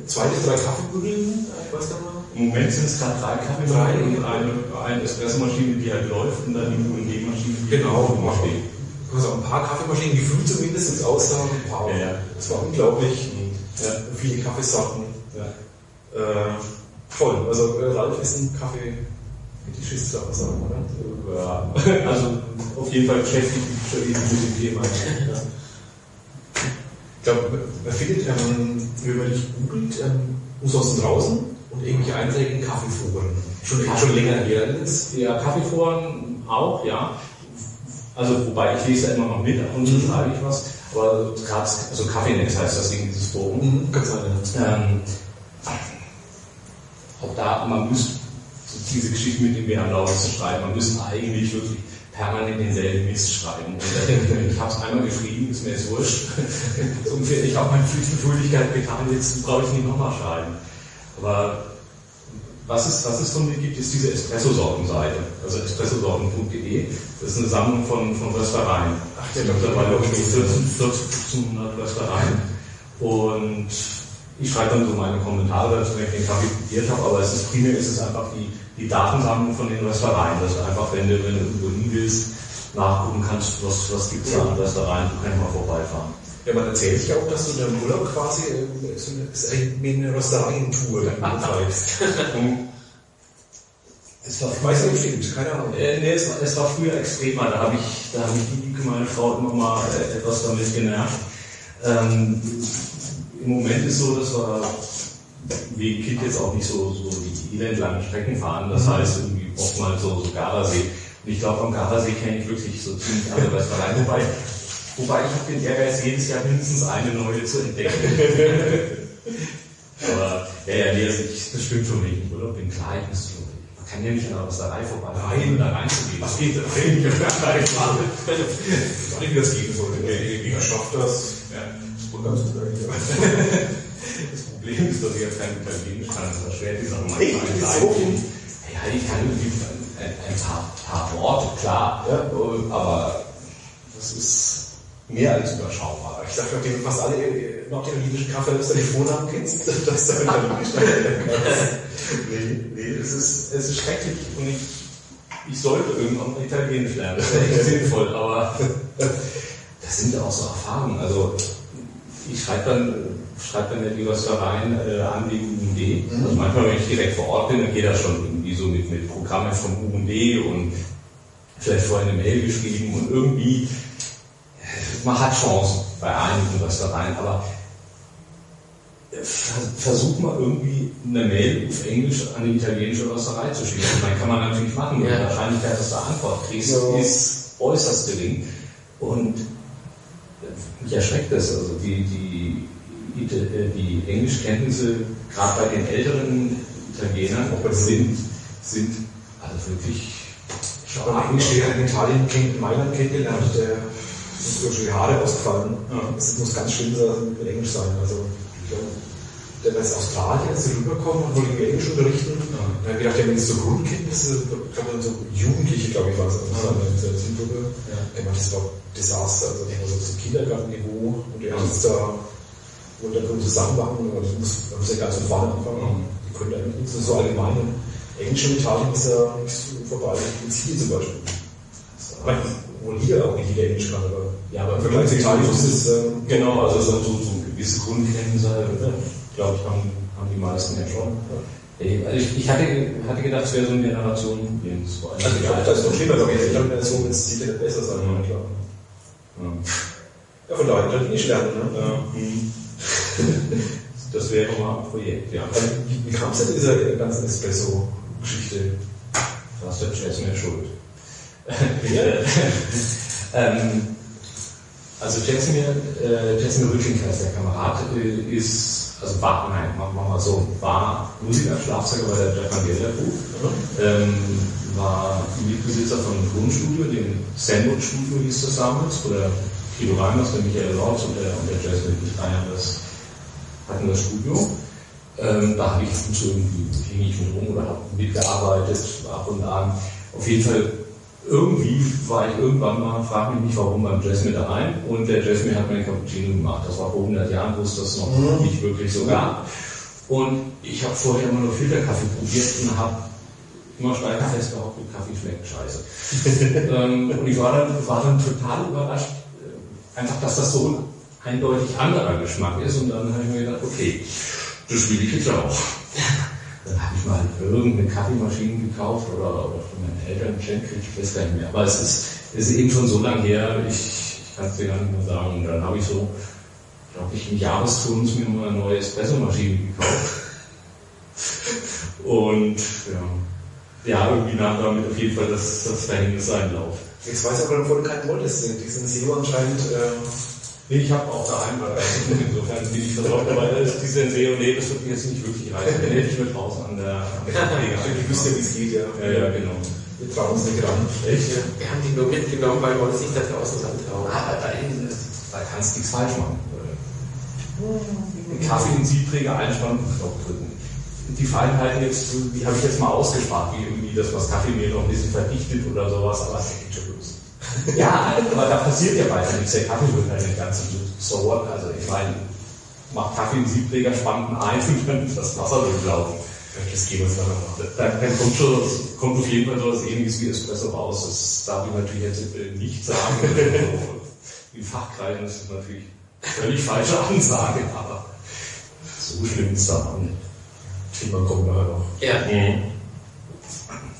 Zwei bis drei Kaffeebügeln, ich weiß gar nicht. Im Moment sind es gerade drei Kaffeemaschinen und eine, eine Espressomaschine, die halt läuft und dann die UNG-Maschine, die Genau, steht. Also ein paar Kaffeemaschinen, gefühlt zumindest ein paar. Ja, ja. Das war unglaublich. Ja. Viele Kaffeesorten. Ja. Äh, toll. Also äh, Ralf ist ein Kaffee Fetischist, kann man sagen, oder? Ja, also auf jeden Fall beschäftigt mich schon mit dem Thema. Ja. Ich glaube, man findet, ähm, wenn man dich googelt, ähm, umsonst draußen und irgendwelche Einträge in Kaffeeforen. Schon, schon länger her. Ja, Kaffeeforen auch, ja. Also wobei ich lese da immer noch mit, ab und zu schreibe ich was. Aber gerade, also Kaffeenetz heißt das Ding, dieses Forum. mhm. Ähm, auch da, man muss so diese Geschichte mit dem Bärenlaus zu schreiben, man muss eigentlich wirklich permanent denselben Mist schreiben. Und denke ich habe es einmal geschrieben, ist mir jetzt wurscht. so ungefähr, ich habe meine Pflichtgefühligkeit getan, jetzt brauche ich nicht nochmal schreiben. Aber was es, was es von mir gibt, ist diese Espresso-Sorten-Seite, also espressosorten.de. Das ist eine Sammlung von, von Röstereien. Ach, da- mittlerweile irgendwie 14, 14, 1500 Röstereien. Und ich schreibe dann so meine Kommentare dazu, wenn ich den Kaffee probiert habe, aber es ist primär ist es einfach die, die Datensammlung von den Röstereien, dass du einfach, wenn du, wenn du irgendwo hin willst, nachgucken kannst, was, was gibt es da an Röstereien, du kannst mal vorbeifahren. Ja, man erzählt sich auch, dass du in deinem Urlaub quasi äh, so eine, eine Röstereientour dann betreibst. Es war Ich weiß nicht, keine Ahnung. Äh, nee, es war, es war früher extremer. Da habe ich, da habe ich die meine Frau, immer mal äh, etwas damit genervt. Ähm, Im Moment ist so, dass wir wegen Kind jetzt auch nicht so, so die elendlangen Strecken fahren. Das heißt, irgendwie oftmals so, so Gardasee. Und ich glaube, am Gardasee kenne ich wirklich so ziemlich alle Restaurants. Wobei, wobei ich habe den Ehrgeiz, jedes Jahr mindestens eine neue zu entdecken. Aber ja, ja, nee, also ich, das stimmt schon, ich im Urlaub bin. Klar, ich muss so. Man kann ja nicht an der Rösterei vorbei, ohne da reinzugehen. Was geht da rein? Ich weiß nicht, wie das gehen sollte. Wie schafft das? Ja. Und eigentlich. Das Problem ist, dass ich jetzt kein Italienisch kann. Das erschwert die Sache ein Wieso? klein. Ja, ich kann irgendwie ein, ein paar, paar Worte, klar, Ja. äh, aber das ist mehr als überschaubar. Ich dachte, nachdem fast alle äh, norditalienischen Kaffeehäuser den Vornamen kennst, dass du italienisch sprechen kannst. Nee, nee, es ist, es ist schrecklich und ich, ich sollte irgendwann Italienisch lernen. Das wäre echt sinnvoll, aber das sind ja auch so Erfahrungen. Also ich schreibe dann, schreibe dann ja die Röstereien äh, an wegen UND. Also manchmal, wenn ich direkt vor Ort bin, dann geht das schon irgendwie so mit, mit Programmen vom UND und vielleicht vorhin eine Mail geschrieben und irgendwie, man hat Chancen bei einigen Röstereien, aber Ver- versuch mal irgendwie eine Mail auf Englisch an die italienische Rösterei zu schicken. Meine, kann man natürlich machen. Ja. Die Wahrscheinlichkeit, dass du Antwort kriegst, Ja. ist äußerst gering. Und mich erschreckt das. Also die, die, Ita- äh, die Englischkenntnisse, gerade bei den älteren Italienern, Auch bei den- sind, sind also wirklich Ich habe einen Englischlehrer in Italien in Mailand kennengelernt, der ist durch die Haare ausgefallen. Ja. Das muss ganz schlimm sein, mit Englisch sein. Also, der war aus Australien, ist rübergekommen und wollte irgendwie Englisch unterrichten. Ja. Und dann habe ich gedacht, der hat so Grundkenntnisse, ich glaube, so Jugendliche, glaube ich, war es. Also, in der Zielgruppe. Ja. Ich meine, das war Desaster, also das war so zum Kindergartenniveau und der hat jetzt da wollte da große Sachen machen, aber das muss, man muss ja ganz von vorne anfangen. Mhm. Die können eigentlich nichts, das ist so allgemein. Und Englisch in Italien ist ja nichts vorbei. In Sizilien zum Beispiel. Ich wohl hier auch nicht jeder Englisch kann, aber Ja, aber Vergleich zu Italien ist es, ähm, Genau, also so, so, so gewisse Grundkenntnisse, glaube ich, haben, haben die meisten ja schon. Also ich, ich hatte, hatte gedacht, es wäre so eine Generation Jens. vor allem. also ich glaube, das ist noch schlimmer, aber ich glaube, so wird es sicher besser sein, Mhm. klar. Ja. Ja, von daher Italienisch lernen, ne? Ja. hm. Das wäre mal ein Projekt, ja. Also, Wie, kam es denn zu dieser ganzen Espresso-Geschichte? Da ist der Jazz mehr schuld. Ähm, also Jetsimir, äh, Jetsimir Rütsching heißt der Kamerad, äh, ist, also war, nein, machen wir mal so, war Musiker, Schlagzeuger bei der Japan Gelder Group, ähm, war Mitbesitzer von einem Tonstudio, dem Sandwich Studio hieß das damals, wo der Kilo Reimers, der Michael Lorz und der, und der wirklich Ryan das, hatten das Studio. Ähm, da habe ich zu irgendwie hing ich mit rum oder habe mitgearbeitet, ab und an. Auf jeden Fall irgendwie war ich irgendwann mal, frage mich nicht warum, beim Jasmine daheim und der Jasmine hat mir einen Cappuccino gemacht. Das war vor 100 Jahren, wo es das noch Mhm. nicht wirklich so gab. Und ich habe vorher immer nur Filterkaffee probiert und habe immer steif festgehabt, mit Kaffee schmeckt scheiße. ähm, und ich war dann, war dann total überrascht, äh, einfach, dass das so ein eindeutig anderer Geschmack ist. Und dann habe ich mir gedacht, okay, das will ich jetzt auch. Dann habe ich mal irgendeine Kaffeemaschine gekauft oder, oder von meinen Eltern geschenkt, ich weiß gar nicht mehr. Aber es ist, ist eben schon so lange her, ich, ich kann es dir gar nicht mehr sagen. Und dann habe ich so, glaube ich, im Jahresturnus mir mal eine neue Espressomaschine gekauft. Und ja, ja, irgendwie nahm damit auf jeden Fall das, das Verhängnis seinen Lauf. Jetzt weiß ich aber, wo du keinen wolltest. Diesen SEO anscheinend. Äh, ich habe auch daheim was. Insofern bin ich versorgt, aber das ist die Senseo, nee, das wird mir jetzt nicht wirklich reichen. Den hätte ich mit draußen an der, der ich wüsste, wie es geht, ja. Ja, ja, genau. Wir trauen uns nicht ran. Echt? Ja. Wir haben die nur mitgenommen, weil wir uns nicht da draußen rantrauen. Aber da, da kannst du nichts falsch machen. Einen Kaffee in Siebträger einspannen und Knopf drücken. Die Feinheiten jetzt, die habe ich jetzt mal ausgespart, wie irgendwie das, was Kaffeemehl noch ein bisschen verdichtet oder sowas, aber es geht schon los. Ja, aber da passiert ja weiter nichts. Der Kaffee wird halt nicht ganz so what. Also ich meine, macht Kaffee in Siebträger, spannt einen ein und dann ist das Wasser durchlaufen. Das gehen wir uns nachher noch. Dann, dann kommt, schon, kommt auf jeden Fall sowas ähnliches wie Espresso raus. Das darf ich natürlich jetzt nicht sagen. In Fachkreisen ist das natürlich völlig falsche Ansage, aber so schlimm ist das auch nicht. Thema kommt nachher noch. Ja.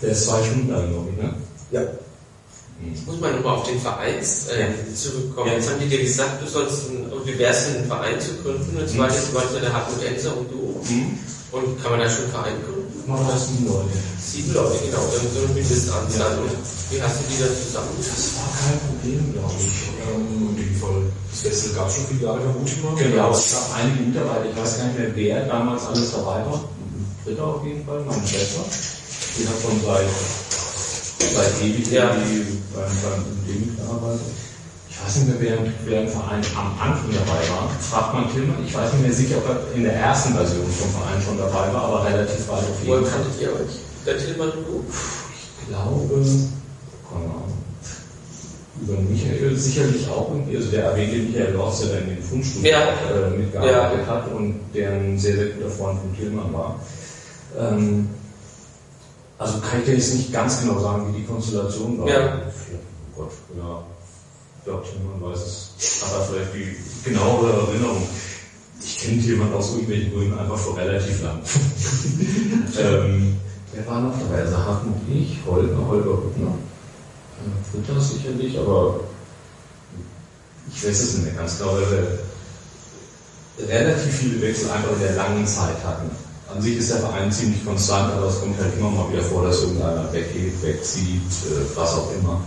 Der ist zwei Stunden lang, glaube ich, ne? Ja. Jetzt muss man nochmal auf den Vereins äh, Ja. zurückkommen. Ja. Jetzt haben die dir gesagt, du sollst ein, du wärst einen Verein zu gründen. Und zwar jetzt wollte der Hartmut Enzer und du. Mhm. Und kann man da schon einen Verein gründen? Mal das die Leute. Sieben Leute, genau. Dann so eine Mindestanzahl. Ja. Und wie hast du die dann zusammen? Das war kein Problem, glaube ich. Ähm, in dem Fall. Das Festival gab es schon viele Jahre, vermute ich mal. Genau, es gab einige Mitarbeiter, ich weiß gar nicht mehr, wer damals alles dabei war. Dritter auf jeden Fall, meine Schwester. Die hat schon seit, seit ewig Ja. irgendwie beim, beim Ding gearbeitet. Ich weiß nicht mehr, wer, im Verein am Anfang dabei war. Fragt man Tillmann. Ich weiß nicht mehr sicher, ob er in der ersten Version vom Verein schon dabei war, aber relativ weit auf Woher jeden Fall. kanntet ihr euch? Der Tillmann und du? Ich glaube, Ahnung. Über Michael sicherlich auch irgendwie, also der erwähnte Michael Lorz, der in den Fundstunden Ja. äh, mitgearbeitet hat und der ein sehr, sehr guter Freund von Tillmann war. Ähm, also kann ich dir jetzt nicht ganz genau sagen, wie die Konstellation war. Ja. Oh Gott, ja. Ich glaube, Tillmann weiß es. Hat er vielleicht die genauere Erinnerung. Ich kenne Tillmann aus irgendwelchen Gründen einfach vor relativ lang. ähm, wer war noch dabei? Also Hartmut ich, Holger, Holger Hüttner. Äh, Fritter sicherlich, aber ich weiß es nicht mehr ganz genau, weil wir relativ viele Wechsel einfach in der langen Zeit hatten. An sich ist der Verein ziemlich konstant, aber es kommt halt immer mal wieder vor, dass irgendeiner weggeht, wegzieht, äh, was auch immer.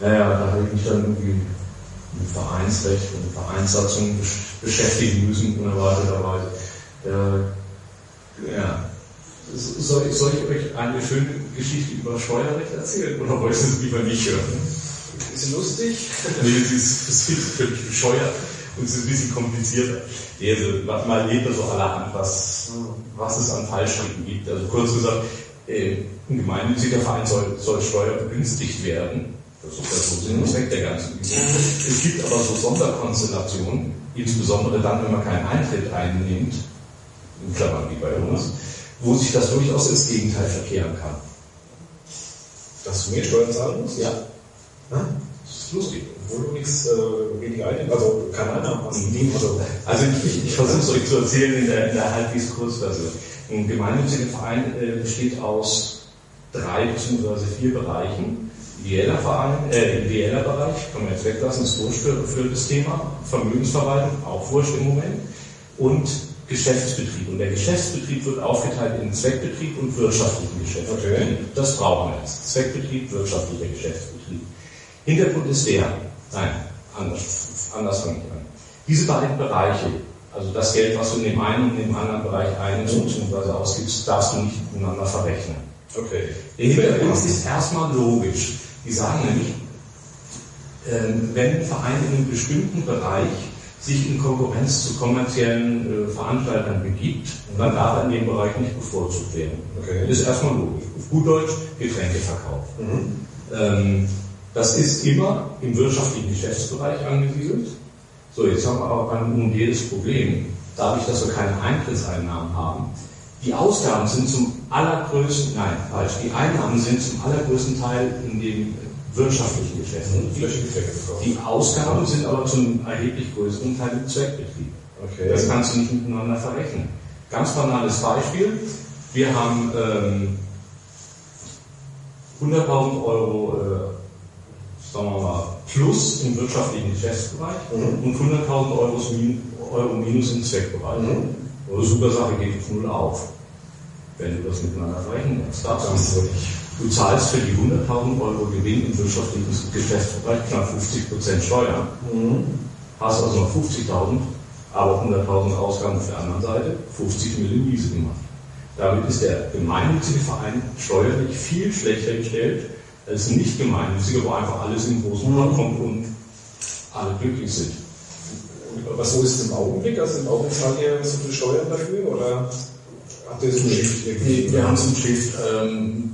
Naja, da habe ich mich dann irgendwie mit Vereinsrecht und Vereinssatzung besch- beschäftigen müssen, unerwarteterweise. Äh, ja. Soll ich, soll ich euch eine schöne Geschichte über Steuerrecht erzählen oder wollt ihr es lieber nicht hören? Ist sie lustig? Nee, sie ist, sie ist völlig bescheuert und es ist ein bisschen komplizierter. Nee, Also, man man lebt da so allerhand, was, was es an Fallschritten gibt. Also kurz gesagt, äh, ein gemeinnütziger Verein soll, soll steuerbegünstigt werden. Das ist der so Sinn und Zweck der ganzen Geschichte. Es gibt aber so Sonderkonstellationen, insbesondere dann, wenn man keinen Eintritt einnimmt, in Klammern wie bei uns, wo sich das durchaus ins Gegenteil verkehren kann. Dass du mehr Steuern zahlen musst? Ja, Hm? das ist lustig. Nichts äh, weniger einnimmst. Also keine Einnahmen hast. Mhm. Also, Also ich, ich versuche es euch zu erzählen in der, in der halbwegs Kurzversion. Ein gemeinnütziger Verein äh, besteht aus drei bzw. vier Bereichen. Ideeller Verein, äh, ideeller Bereich, kann man jetzt weglassen, ist wurscht für, für das Thema. Vermögensverwaltung, auch wurscht im Moment. Und Geschäftsbetrieb. Und der Geschäftsbetrieb wird aufgeteilt in Zweckbetrieb und wirtschaftlichen Geschäftsbetrieb. Okay. Das brauchen wir jetzt. Zweckbetrieb, wirtschaftlicher Geschäftsbetrieb. Hintergrund ist der, nein, anders, anders fange ich an. Diese beiden Bereiche, also das Geld, was du in dem einen und in dem anderen Bereich einnimmst bzw. ausgibst, darfst du nicht miteinander verrechnen. okay. Der Hintergrund ist erstmal logisch. Die sagen nämlich, ähm, wenn ein Verein in einem bestimmten Bereich sich in Konkurrenz zu kommerziellen äh, Veranstaltern begibt, dann darf er in dem Bereich nicht bevorzugt werden. Okay. Das ist erstmal logisch. Auf gut Deutsch, Getränkeverkauf. Mhm. Ähm, das ist immer im wirtschaftlichen Geschäftsbereich angesiedelt. So, jetzt haben wir aber beim UMD das Problem, dadurch, dass wir keine Eintrittseinnahmen haben, die Ausgaben sind zum allergrößten, nein, falsch, die Einnahmen sind zum allergrößten Teil in dem wirtschaftlichen Geschäft. Die, die Ausgaben sind aber zum erheblich größeren Teil im Zweckbetrieb. Okay. Das kannst du nicht miteinander verrechnen. Ganz banales Beispiel. Wir haben ähm, 100.000 Euro, äh, sagen wir mal, plus im wirtschaftlichen Geschäftsbereich Mhm. und 100.000 Euro, Euro minus im Zweckbereich. Mhm. Eine super Sache geht auf Null auf, wenn du das miteinander wirklich. Du zahlst für die 100.000 Euro Gewinn im wirtschaftlichen Geschäftsbereich knapp 50% Steuern, Mhm. hast also noch 50.000, aber 100.000 Ausgaben auf der anderen Seite, 50 Millionen Miese gemacht. Damit ist der gemeinnützige Verein steuerlich viel schlechter gestellt als ein nicht gemeinnütziger, wo einfach alles in den großen Pot kommt und alle glücklich sind. Aber so ist es im Augenblick? Also im Augenblick zahlt ihr so viel Steuern dafür? Oder habt ihr das im irgendwie? Nee, wir haben es im Schiff, ähm,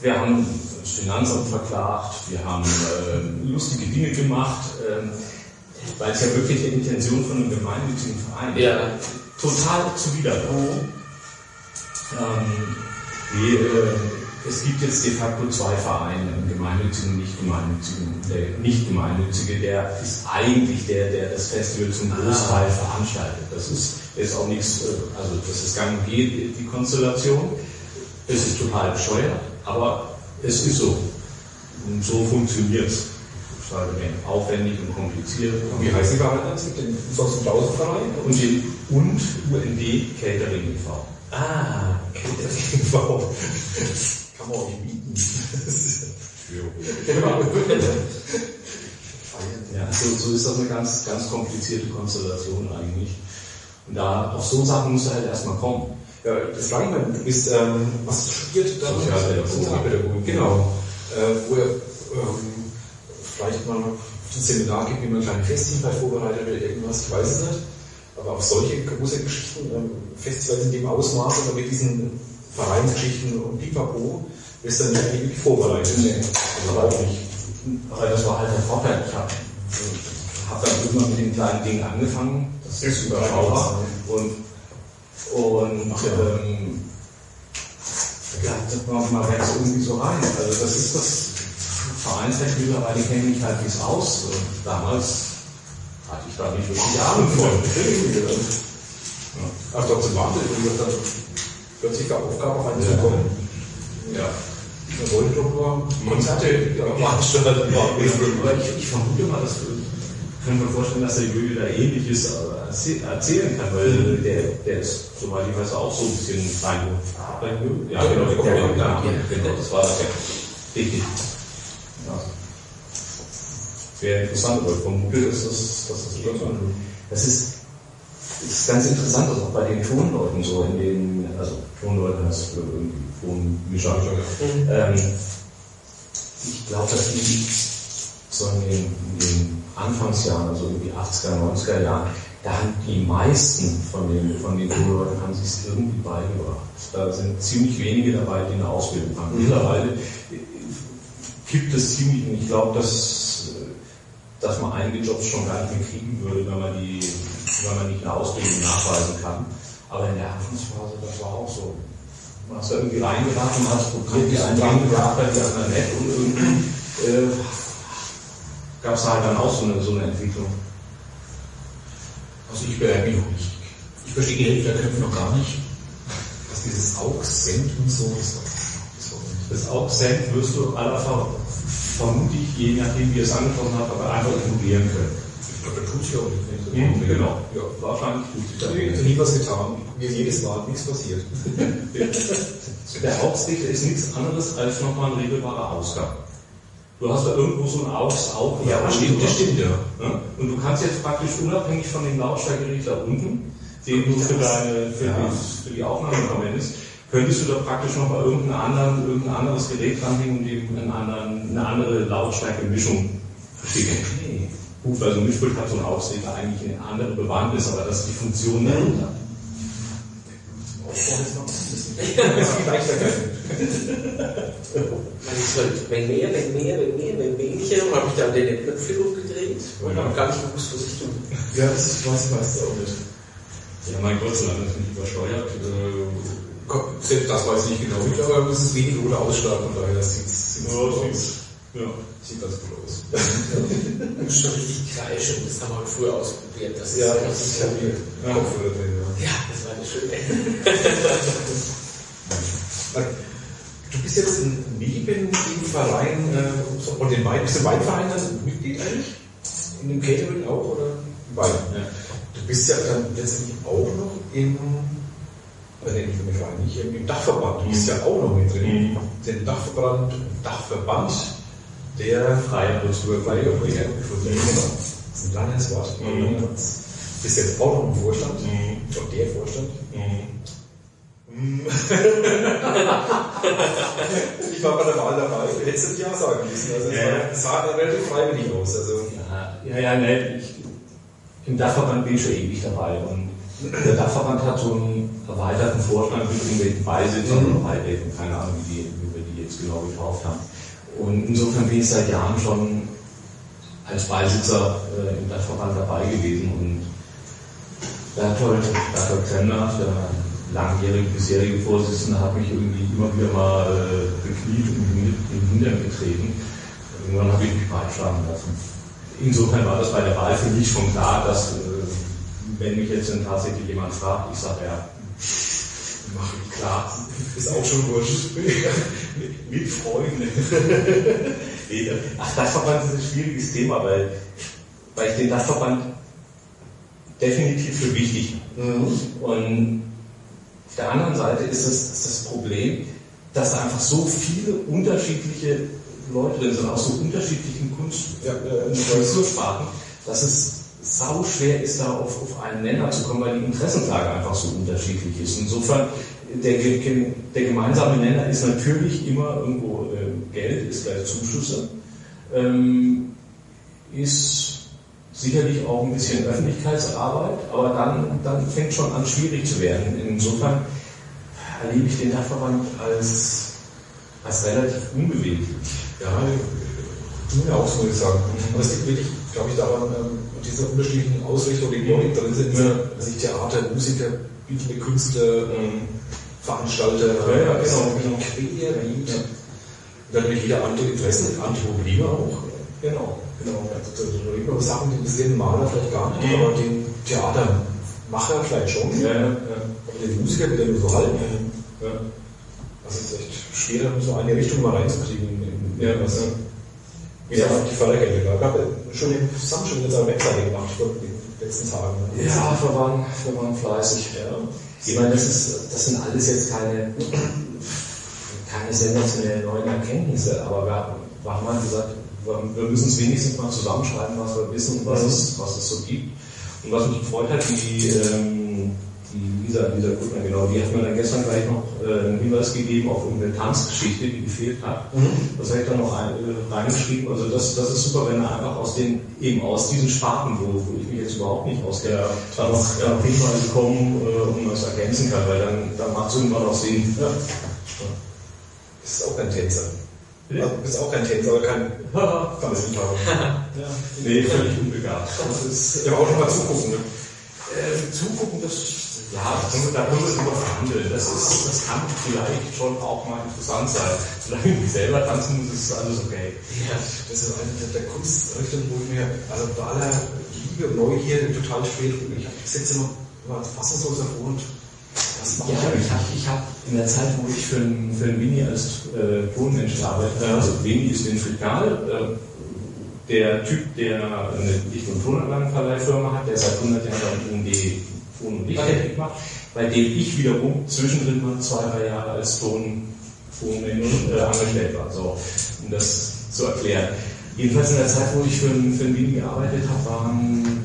wir haben das Finanzamt verklagt, wir haben ähm, lustige Dinge gemacht, ähm, weil es ja wirklich der Intention von einem gemeinnützigen Verein Ja. total zuwider war. Ähm, die, äh, es gibt jetzt de facto zwei Vereine, einen gemeinnützigen und nicht gemeinnützigen. Der nicht gemeinnützige, der ist eigentlich der, der das Festival zum Großteil veranstaltet. Das ist, ist auch nichts, äh, also das ist gang und gäbe, die Konstellation. Es ist total bescheuert, aber es ist so. Und so funktioniert es. Aufwendig und kompliziert. Und wie heißt die Vereine? Es gibt den Klausenverein Und, die, und UND Catering e.V. Ah, Catering wow. Kann man auch nicht bieten. Ja, so, so ist das eine ganz, ganz komplizierte Konstellation eigentlich. Und da auf so Sachen musst du halt erstmal kommen. Ja, das frage ich mal, du bist, ähm, was studiert? da? Sozialpädagogik. Genau. Äh, wo ihr ähm, vielleicht mal ein Seminar gibt, wie man kleine Festchen vorbereitet oder irgendwas, ich weiß es nicht. Aber auf solche große Geschichten, ähm, Festivals in dem Ausmaß oder mit diesen Vereinsgeschichten und Pipapo, ist dann nicht wirklich vorbereitet. Also auch nicht. Aber das war halt der Vorteil. Ich habe hab dann irgendwann mit den kleinen Dingen angefangen. Das ist überschaubar. Und, und ähm, ja, das man, man wächst irgendwie so rein. Also das ist das Vereinsrecht mittlerweile kenne ich halt wie es aus. Damals hatte ich da nicht wirklich Ahnung von. Ach, trotzdem wartet, wie gesagt, dann plötzlich gab Aufgabe auf einen zukommen. Ja. Wir wollten doch nur Konzerte veranstalten. Ich, ich vermute mal, dass wir, können wir vorstellen, dass der Julia da ähnliches erzäh- erzählen kann, weil der, der ist, soweit ich weiß, auch so ein bisschen rein. Ja, genau, der, der, ja, genau, das war das ja. Richtig. Ja. Wäre interessant, aber ich vermute, dass das, dass das so ist. Das ist, es ist ganz interessant, dass auch bei den Tonleuten so in den, also Tonleuten heißt irgendwie Tonmischer. Ähm, ich glaube, dass die so in den, in den Anfangsjahren, also irgendwie 80er, 90er Jahren, da haben die meisten von den, von den Tonleuten haben sich es irgendwie beigebracht. Da sind ziemlich wenige dabei, die eine Ausbildung haben. Mittlerweile äh, kippt es ziemlich, und ich glaube, dass, äh, dass man einige Jobs schon gar nicht mehr kriegen würde, wenn man die, wenn man nicht eine Ausbildung nachweisen kann. Aber in der Anfangsphase, das war auch so. Man hast irgendwie reingeraten, hast probiert, die einen gebracht, die anderen nett und irgendwie äh, gab es halt dann auch so eine, so eine Entwicklung. Also ich bin noch nicht. Ich verstehe die Hälfte der Köpfe noch gar nicht. Was dieses Auxent und so ist. Das Auxent wirst du aller Ver vermutlich, je nachdem wie ihr es angesprochen habt, aber einfach ignorieren können. Da tut sich auch nichts. Mhm, genau. Ja. Wahrscheinlich tut sich da nie was getan. Mir ist jedes Mal nichts passiert. Der Augsrichter ist nichts anderes als nochmal ein regelbarer Ausgang. Du hast da irgendwo so ein Aux auch. ja. Ja? Und du kannst jetzt praktisch unabhängig von dem Lautstärkeregler unten, den du für, deine, für, Ja. die, für die Aufnahme verwendest, könntest du da praktisch noch mal irgendein, anderen, irgendein anderes Gerät dranhängen und einen anderen, eine andere Lautstärke-Mischung verschicken. Okay. Gut, weil so ein Mischpult hat so ein Aufsäger eigentlich eine andere Bewandtnis, aber das ist die Funktion dahinter. Wenn mehr, wenn mehr, wenn mehr, wenn weniger, und habe ich dann den Knöpfe hochgedreht und habe gar nicht gewusst, was ich tue. Ja, das ist, weiß ich meistens auch nicht. Ja, mein Gott, solange das nicht übersteuert. Äh, Selbst das weiß ich nicht genau. Ich glaube, es ist wenig oder Ausschlag, von daher sieht es gut aus. Ja. Sieht ganz gut aus. Das ist schon richtig kreischen, das haben wir früher ausprobiert. Das ist Ja, das ist ja drin. Ja. Ja, das war eine schöne. Du bist jetzt neben dem Verein, äh, und den Wein, bist du im Weinverein also Mitglied eigentlich? In dem Catering auch oder im Wein? Ja. Du bist ja dann letztendlich auch noch im, äh, nee, nicht im Verein, nicht im, im Dachverband. Du bist ja auch noch mit drin. Mhm. Den Dachverband, Dachverband der Freie Kultur. Freie Kultur. Genau. Das ist ein langes Wort. Mhm. Du bist jetzt auch noch im Vorstand, Mhm. auch der Vorstand. Mhm. Ich war bei der Wahl dabei, du hättest ja sagen müssen. Also es Ja, war- es sah relativ freiwillig aus. Also, Ja, ja, ja ne, ich, im Dachverband bin ich schon ewig dabei und der Dachverband hat so einen erweiterten Vorstand mit irgendwelchen Beisitzern Mhm. oder Beiräten, keine Ahnung, wie, die, wie wir die jetzt genau getauft haben. Und insofern bin ich seit Jahren schon als Beisitzer äh, im Dachverband dabei gewesen und Berthold, Berthold Kremner, der langjährige bisherige Vorsitzende, hat mich irgendwie immer wieder mal äh, bekniet und in den Hintern getreten. Irgendwann habe ich mich breitschlagen lassen. Insofern war das bei der Wahl für mich schon klar, dass äh, wenn mich jetzt dann tatsächlich jemand fragt, ich sage ja. Klar, Ist auch schon wurscht. mit Freunden. Ach, Dachverband ist ein schwieriges Thema, weil, weil ich den Dachverband definitiv für wichtig halte. Und auf der anderen Seite ist das, ist das Problem, dass da einfach so viele unterschiedliche Leute drin sind, aus so unterschiedlichen Kunst, Ja, ja, äh, Kultursparten, dass es sau schwer ist, da auf, auf einen Nenner zu kommen, weil die Interessenlage einfach so unterschiedlich ist. Insofern, der, der gemeinsame Nenner ist natürlich immer irgendwo äh, Geld, ist gleich Zuschüsse, ähm, ist sicherlich auch ein bisschen Öffentlichkeitsarbeit, aber dann, dann fängt schon an schwierig zu werden. Insofern erlebe ich den Dachverband als, als relativ unbeweglich. Ja, tut mir auch so, sagen. Aber es liegt wirklich, glaube ich, daran, ähm, diese unterschiedlichen Ausrichtungen, die Leute drin sind, Ja. also ich Theater, Musiker, bildende Künstler, ähm, Veranstalter, Ja, ja, also genau, genau. querbeet. Dann natürlich jeder andere Interessen, andere Probleme auch. Genau. Genau, also da da reden wir Sachen, die interessieren Maler vielleicht gar nicht, Mhm. aber den Theatermacher vielleicht schon. Ja, ja, ja. Aber den Musiker wieder nur so halten. ja. Das ist echt schwer, so eine Richtung mal reinzukriegen. in- in Ja, was. ja. Wie gesagt, die Fördergelder. Ich habe schon den Sam schon mit seiner Webseite gemacht vor den letzten Tagen. Ja, wir waren, wir waren fleißig. Ja. Ich meine, das, ist, das sind alles jetzt keine, keine sensationellen neuen Erkenntnisse, aber wir, haben halt gesagt, wir, müssen es wenigstens mal zusammenschreiben, was wir wissen und was, es, was es so gibt. Und was mich gefreut hat, die, ähm, die Lisa, Lisa Gutmann, genau, die hat mir dann gestern gleich noch äh, einen Hinweis gegeben auf irgendeine Tanzgeschichte, die gefehlt hat. Das habe ich dann noch ein, äh, reingeschrieben. Also das, das ist super, wenn er einfach aus den, eben aus diesen Sparten, wo, wo ich mich jetzt überhaupt nicht auskenne, Ja, da noch ja, Hinweise kommen äh, und man es ergänzen kann, weil dann, dann macht es irgendwann auch Sinn. Ja. Das ist auch kein Tänzer. Ja. Also, du bist auch kein Tänzer, aber kein Tanzliebhaber. Nee, völlig unbegabt. Das ist, Ja, aber auch schon mal zugucken. Ne? Äh, zugucken, das, ja, da können wir, da können wir drüber verhandeln. Das, ist, das kann vielleicht schon auch mal interessant sein. Solange ich selber tanzen muss, ist alles okay. Das ist eine der- der Kunstrichtungen, wo ich mir also bei aller Liebe und Neugierde total schwer tue. Ich sitze immer, immer fassungslos was mache Ja, ich habe ich hab in der Zeit, wo ich für einen Winnie als äh, Tonmensch arbeite, also Winnie ist in Frigal, äh, der Typ, der eine Licht- und Tonanlagenverleihfirma hat, der seit 100 Jahren bei UMD Ton- und Lichttechnik macht, bei dem ich wiederum zwischendrin mal zwei, drei Jahre als Ton, Tonmensch äh, angestellt war, so, um das zu erklären. Jedenfalls in der Zeit, wo ich für, für einen Winnie gearbeitet habe, waren,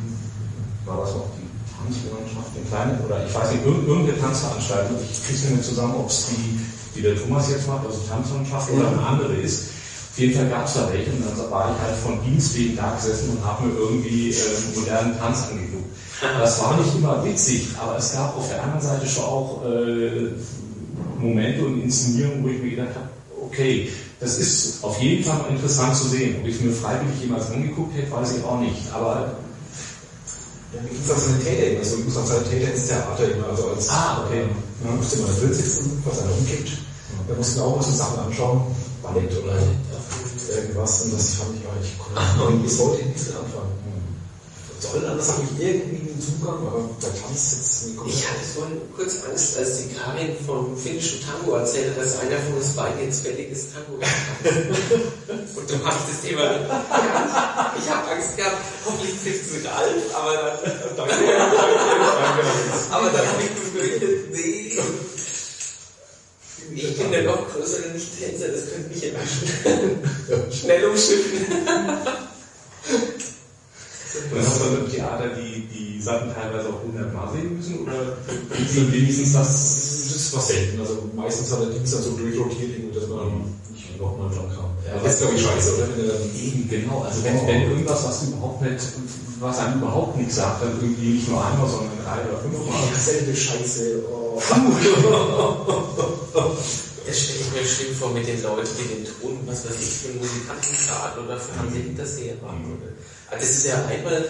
war das noch die Tanzgemeinschaft, eine kleine, oder ich weiß nicht, irgend- irgendeine Tanzveranstaltung, ich kriege nicht mehr zusammen, ob es die, die der Thomas jetzt macht, also Tanzmannschaft oder eine andere ist. Auf jeden Fall gab es da welche und dann war ich halt von Dienst wegen da gesessen und habe mir irgendwie äh, modernen Tanz angeguckt. Das war nicht immer witzig, aber es gab auf der anderen Seite schon auch äh, Momente und Inszenierungen, wo ich mir gedacht habe, okay, das ist auf jeden Fall interessant zu sehen. Ob ich es mir freiwillig jemals angeguckt hätte, weiß ich auch nicht. Aber ja, wie ging es als Sanitäter? Also ich muss auch Sanitäter ins Theater immer, also als ah, okay. man musste immer da drin sitzen, was einer umkippt. Da mussten wir auch mal so Sachen anschauen, Ballett oder irgendwas und das fand ich eigentlich cool. Und bis heute nicht anfangen. Zu allen anderen Sachen irgendwie einen Zugang, aber bei Tanz jetzt nie Ich hatte vorhin kurz Angst, als die Karin vom finnischen Tango erzählte, dass einer von uns beiden jetzt fälliges Tango hat. Und du hast das Thema Ich habe Angst gehabt, hoffentlich trifft es Ralf, aber dann, danke, danke, aber dann habe ich befürchtet, nee. Ich bin der noch größere Nicht-Tänzer, das könnte mich erwischen. Schnell umschiffen. Und hast du im Theater die, die Sachen teilweise auch hundertmal sehen müssen oder wenigstens das? Das war selten. Also meistens hat der Dienst dann so durchrotiert, dass man nicht nochmal dran kam. Ja, das ist glaube ich scheiße, oder? Wenn dann Eben, genau. Also wenn, wenn irgendwas, was überhaupt nicht, was einem überhaupt nichts sagt, dann irgendwie nicht nur einmal, sondern drei oder fünfmal. Dasselbe Scheiße. Oh. Das stelle ich mir schlimm vor mit den Leuten, die den Ton, was weiß ich, für einen Musikantengrad oder für einen Hinterseher machen. Mhm. Das ist ja einmal,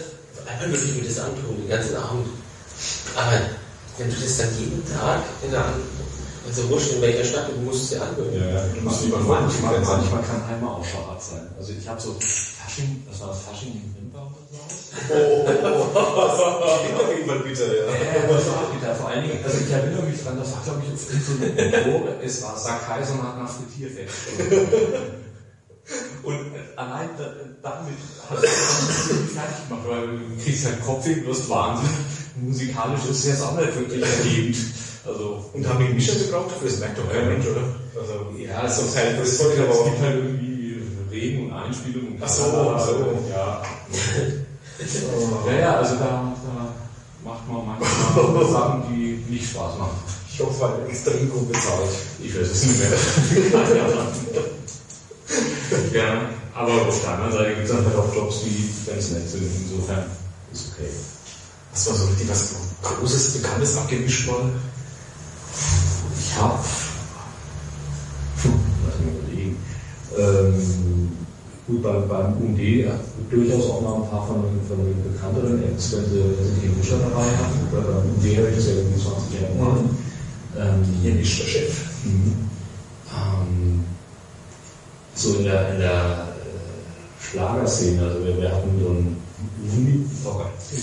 einmal würde ich mir das antun, den ganzen Abend. Aber wenn du das dann jeden Tag in der also wurscht in welcher Stadt, du musst es dir anhören. Ja, ja, du musst lieber manchmal, manchmal kann Heimer auch schon hart sein. Also ich habe so Fasching, das war das Fasching in. Oh, oh, oh. Irgendwann bitter, ja. Ja, das war bitter. Vor allen Dingen, also ich erinnere mich dran, das war glaube ich auf so einem Probe, es war Sack Kaiser und hat nach Frittierfett. Und allein damit hast du das fertig gemacht, weil du kriegst halt Kopfweh, wirst Wahnsinn. Musikalisch ist es jetzt auch nicht wirklich ergebend. Also, und haben die Mischer gebraucht dafür? Das merkt doch kein Mensch, oder? Also, ja, es ist halt, es gibt halt irgendwie Reden und Einspielungen. Ach so, so. Ja. ja, ja, also da, da macht man manchmal Sachen, die nicht Spaß machen. Ich hoffe, es war extrem gut bezahlt. Ich weiß es nicht mehr. ja, aber auf der anderen Seite gibt es einfach auch Jobs, die ganz nett sind. Insofern ist okay. Was war so richtig was Großes, Bekanntes abgemischt worden? Ich habe, lass mich überlegen, ähm, gut, beim, beim UMD ja, durchaus auch noch ein paar von den, von den bekannteren Acts, wenn sie, wenn sie den Mischer dabei hatten. Oder beim UMD habe ich das ja irgendwie 20 Jahre gemacht. Mhm. Ähm, Hier ist der Chef. Mhm. Ähm, so in der, in der äh, Schlagerszene, also wir, wir hatten so ein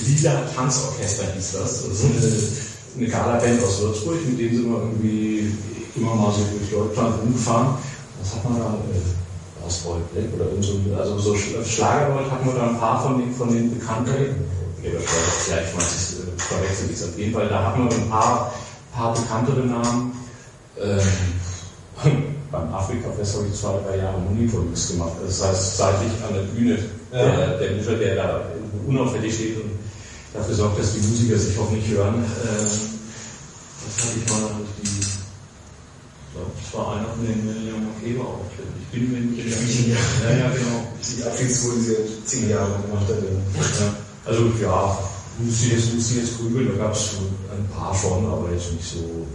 Lila Tanzorchester hieß das. Ist eine, eine Gala-Band aus Würzburg, mit denen sind wir irgendwie immer mal so durch Deutschland rumgefahren. Was hat man da? Äh, aus Black oder irgend so, also so Schlagerleute hatten wir da ein paar von den, von den Bekannten. War vielleicht mal äh, verwechselt ist auf jeden Fall. Da hatten wir ein paar, paar bekanntere Namen. Ähm, beim Afrika-Fest habe ich zwei, drei Jahre Monitormix gemacht. Das heißt, seitlich an der Bühne, ja. der, der Mischer, der da unauffällig steht und dafür sorgt, dass die Musiker sich hoffentlich hören. Ähm, das hatte ich mal die, das war einer von den Makeber auftritt. Ich bin mir nicht sicher. Ja, ja, genau. Die Abschiedstour, die sie zehn Jahre gemacht hat. Ja. Also, ja, muss ich jetzt, muss ich jetzt grübeln, da gab es ein paar schon, aber jetzt nicht so,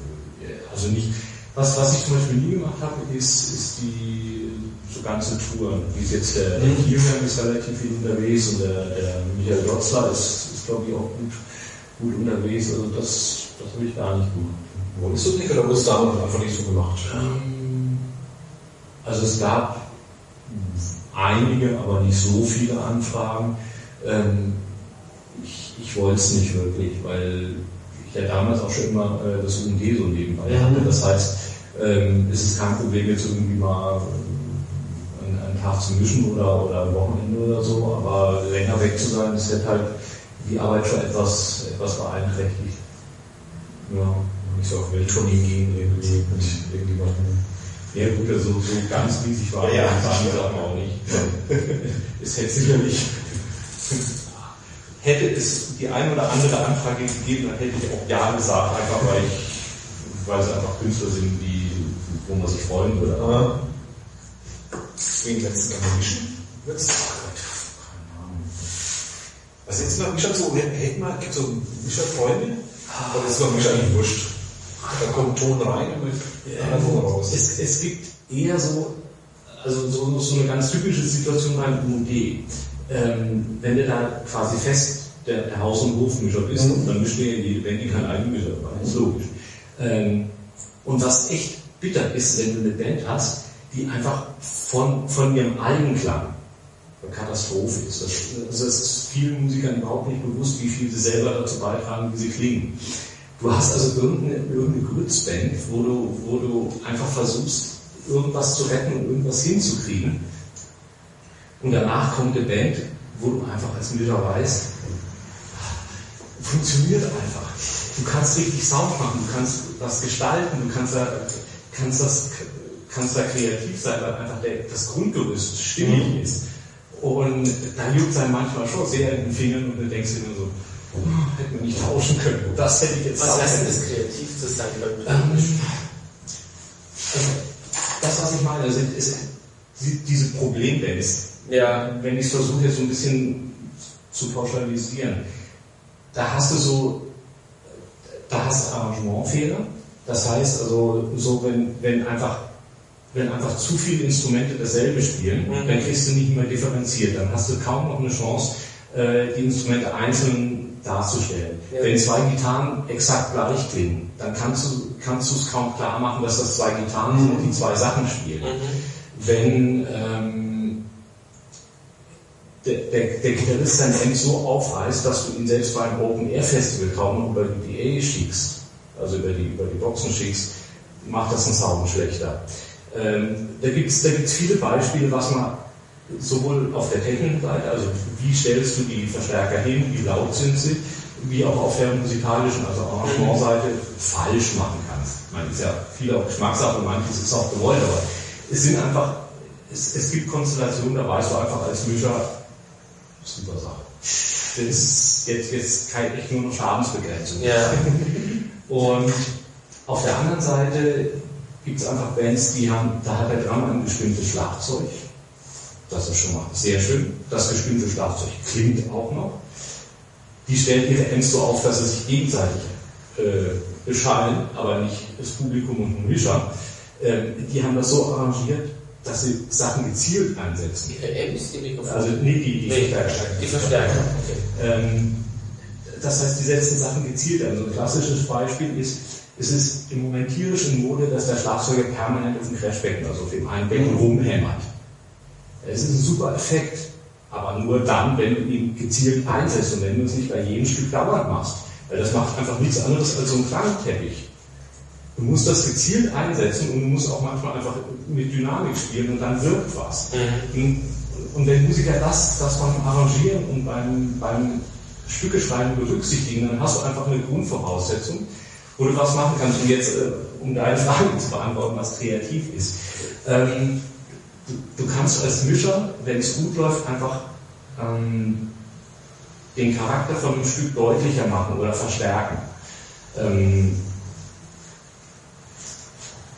also nicht, was, was ich zum Beispiel nie gemacht habe, ist, ist die so ganze Touren. Wie es jetzt der, mhm. Kiergang ist relativ viel unterwegs und der, der Michael Jotzler ist, ist glaube ich auch gut, gut unterwegs. Also das, das habe ich gar nicht gemacht. Wolltest du nicht oder wurdest du damals einfach nicht so gemacht? Ähm, also es gab einige, aber nicht so viele Anfragen. Ähm, ich, ich wollte es nicht wirklich, weil ich ja damals auch schon immer äh, das UMD so nebenbei hatte. Das heißt, ähm, ist es kein Problem, jetzt irgendwie mal einen, Tag zu mischen oder, oder ein Wochenende oder so, aber länger weg zu sein, ist halt, halt die Arbeit schon etwas, etwas beeinträchtigt. Ja, nicht so auf Welttournee gehen irgendwie mit irgendjemandem. Ja gut, also so ganz riesig war ja, die Sachen auch nicht. es hätte sicherlich hätte es die eine oder andere Anfrage gegeben, dann hätte ich auch Ja gesagt, einfach weil ich, weil es einfach Künstler sind, die, wo man sich freuen würde. Aber Wen letzten Gang mischen? Wird's? Was jetzt noch Mischer so, hält mal, gibt so Mischerfreunde? Oder ist noch Mischer eigentlich wurscht? Da kommt Ton rein und Ton raus. Es, es gibt eher so, also so, so eine ganz typische Situation beim UMG. Ähm, wenn du da quasi fest der, der Haus- und Hofmischer bist, Mhm. dann mischt ihr die, kein Eigenmischer dabei ist, logisch. Ähm, und was echt bitter ist, wenn du eine Band hast, die einfach von, von ihrem Eigenklang eine Katastrophe ist. Das, das ist vielen Musikern überhaupt nicht bewusst, wie viel sie selber dazu beitragen, wie sie klingen. Du hast also irgendeine, irgendeine Grützband, wo du, wo du einfach versuchst, irgendwas zu retten und irgendwas hinzukriegen. Und danach kommt eine Band, wo du einfach als Mütter weißt, funktioniert einfach. Du kannst richtig Sound machen, du kannst was gestalten, du kannst da, kannst das, kannst da kreativ sein, weil einfach der, das Grundgerüst stimmig ist. Und da juckt es einem manchmal schon sehr in den Fingern und du denkst dir nur so, oh, hätte man nicht tauschen können. Das hätte ich jetzt Was heißt denn das, kreativ zu sein ähm, also, das, was ich meine, sind, ist die- diese Problembands. Ja. Wenn ich es versuche, jetzt so ein bisschen zu pauschalisieren, da hast du so, da hast du Arrangementfehler. Das heißt also, so wenn, wenn einfach wenn einfach zu viele Instrumente dasselbe spielen, Mhm. dann kriegst du nicht mehr differenziert. Dann hast du kaum noch eine Chance, äh, die Instrumente einzeln darzustellen. Ja. Wenn zwei Gitarren exakt gleich klingen, dann kannst du kannst du es kaum klar machen, dass das zwei Gitarren sind und die zwei Sachen spielen. Mhm. Wenn ähm, der, der, der Gitarrist sein Amp so aufreißt, dass du ihn selbst beim Open Air Festival kaum über die PA schickst, also über die, über die Boxen schickst, macht das den Sound schlechter. Ähm, da gibt es da gibt's viele Beispiele, was man sowohl auf der technischen Seite, also wie stellst du die Verstärker hin, wie laut sind sie, wie auch auf der musikalischen, also Arrangementseite falsch machen kannst. Ich meine, ist ja viel auch Geschmackssache und manches ist auch gewollt, aber es sind einfach, es, es gibt Konstellationen, da weißt du einfach als Mischer, super Sache. Das ist jetzt, jetzt kein, echt nur eine Schadensbegrenzung. Ja. Und auf der anderen Seite gibt es einfach Bands, die haben, da hat der Drummer ein bestimmtes Schlagzeug. Das ist schon mal sehr schön. Das bestimmte Schlagzeug klingt auch noch. Die stellen ihre Amps so auf, dass sie sich gegenseitig äh, beschallen, aber nicht das Publikum und den Mischer. Ähm, die haben das so arrangiert, dass sie Sachen gezielt einsetzen. Ihre Amps, die Mikrofone. Also nee, die, die Nee, Verstärker. die Verstärker. Okay. Ähm, das heißt, die setzen Sachen gezielt ein. So ein klassisches Beispiel ist, es ist im Moment tierisch in Mode, dass der Schlagzeuger permanent auf dem Crashbecken, also auf dem einen Becken rumhämmert. Es ist ein super Effekt, aber nur dann, wenn du ihn gezielt einsetzt und wenn du es nicht bei jedem Stück dauernd machst. Weil das macht einfach nichts anderes als so ein Klangteppich. Du musst das gezielt einsetzen und du musst auch manchmal einfach mit Dynamik spielen und dann wirkt was. Und, und wenn Musiker das, das beim Arrangieren und beim, beim Stücke schreiben berücksichtigen, dann hast du einfach eine Grundvoraussetzung, wo du was machen kannst. Und jetzt, äh, um deine Frage zu beantworten, was kreativ ist. Ähm, du, du kannst als Mischer, wenn es gut läuft, einfach ähm, den Charakter von einem Stück deutlicher machen oder verstärken. Ähm,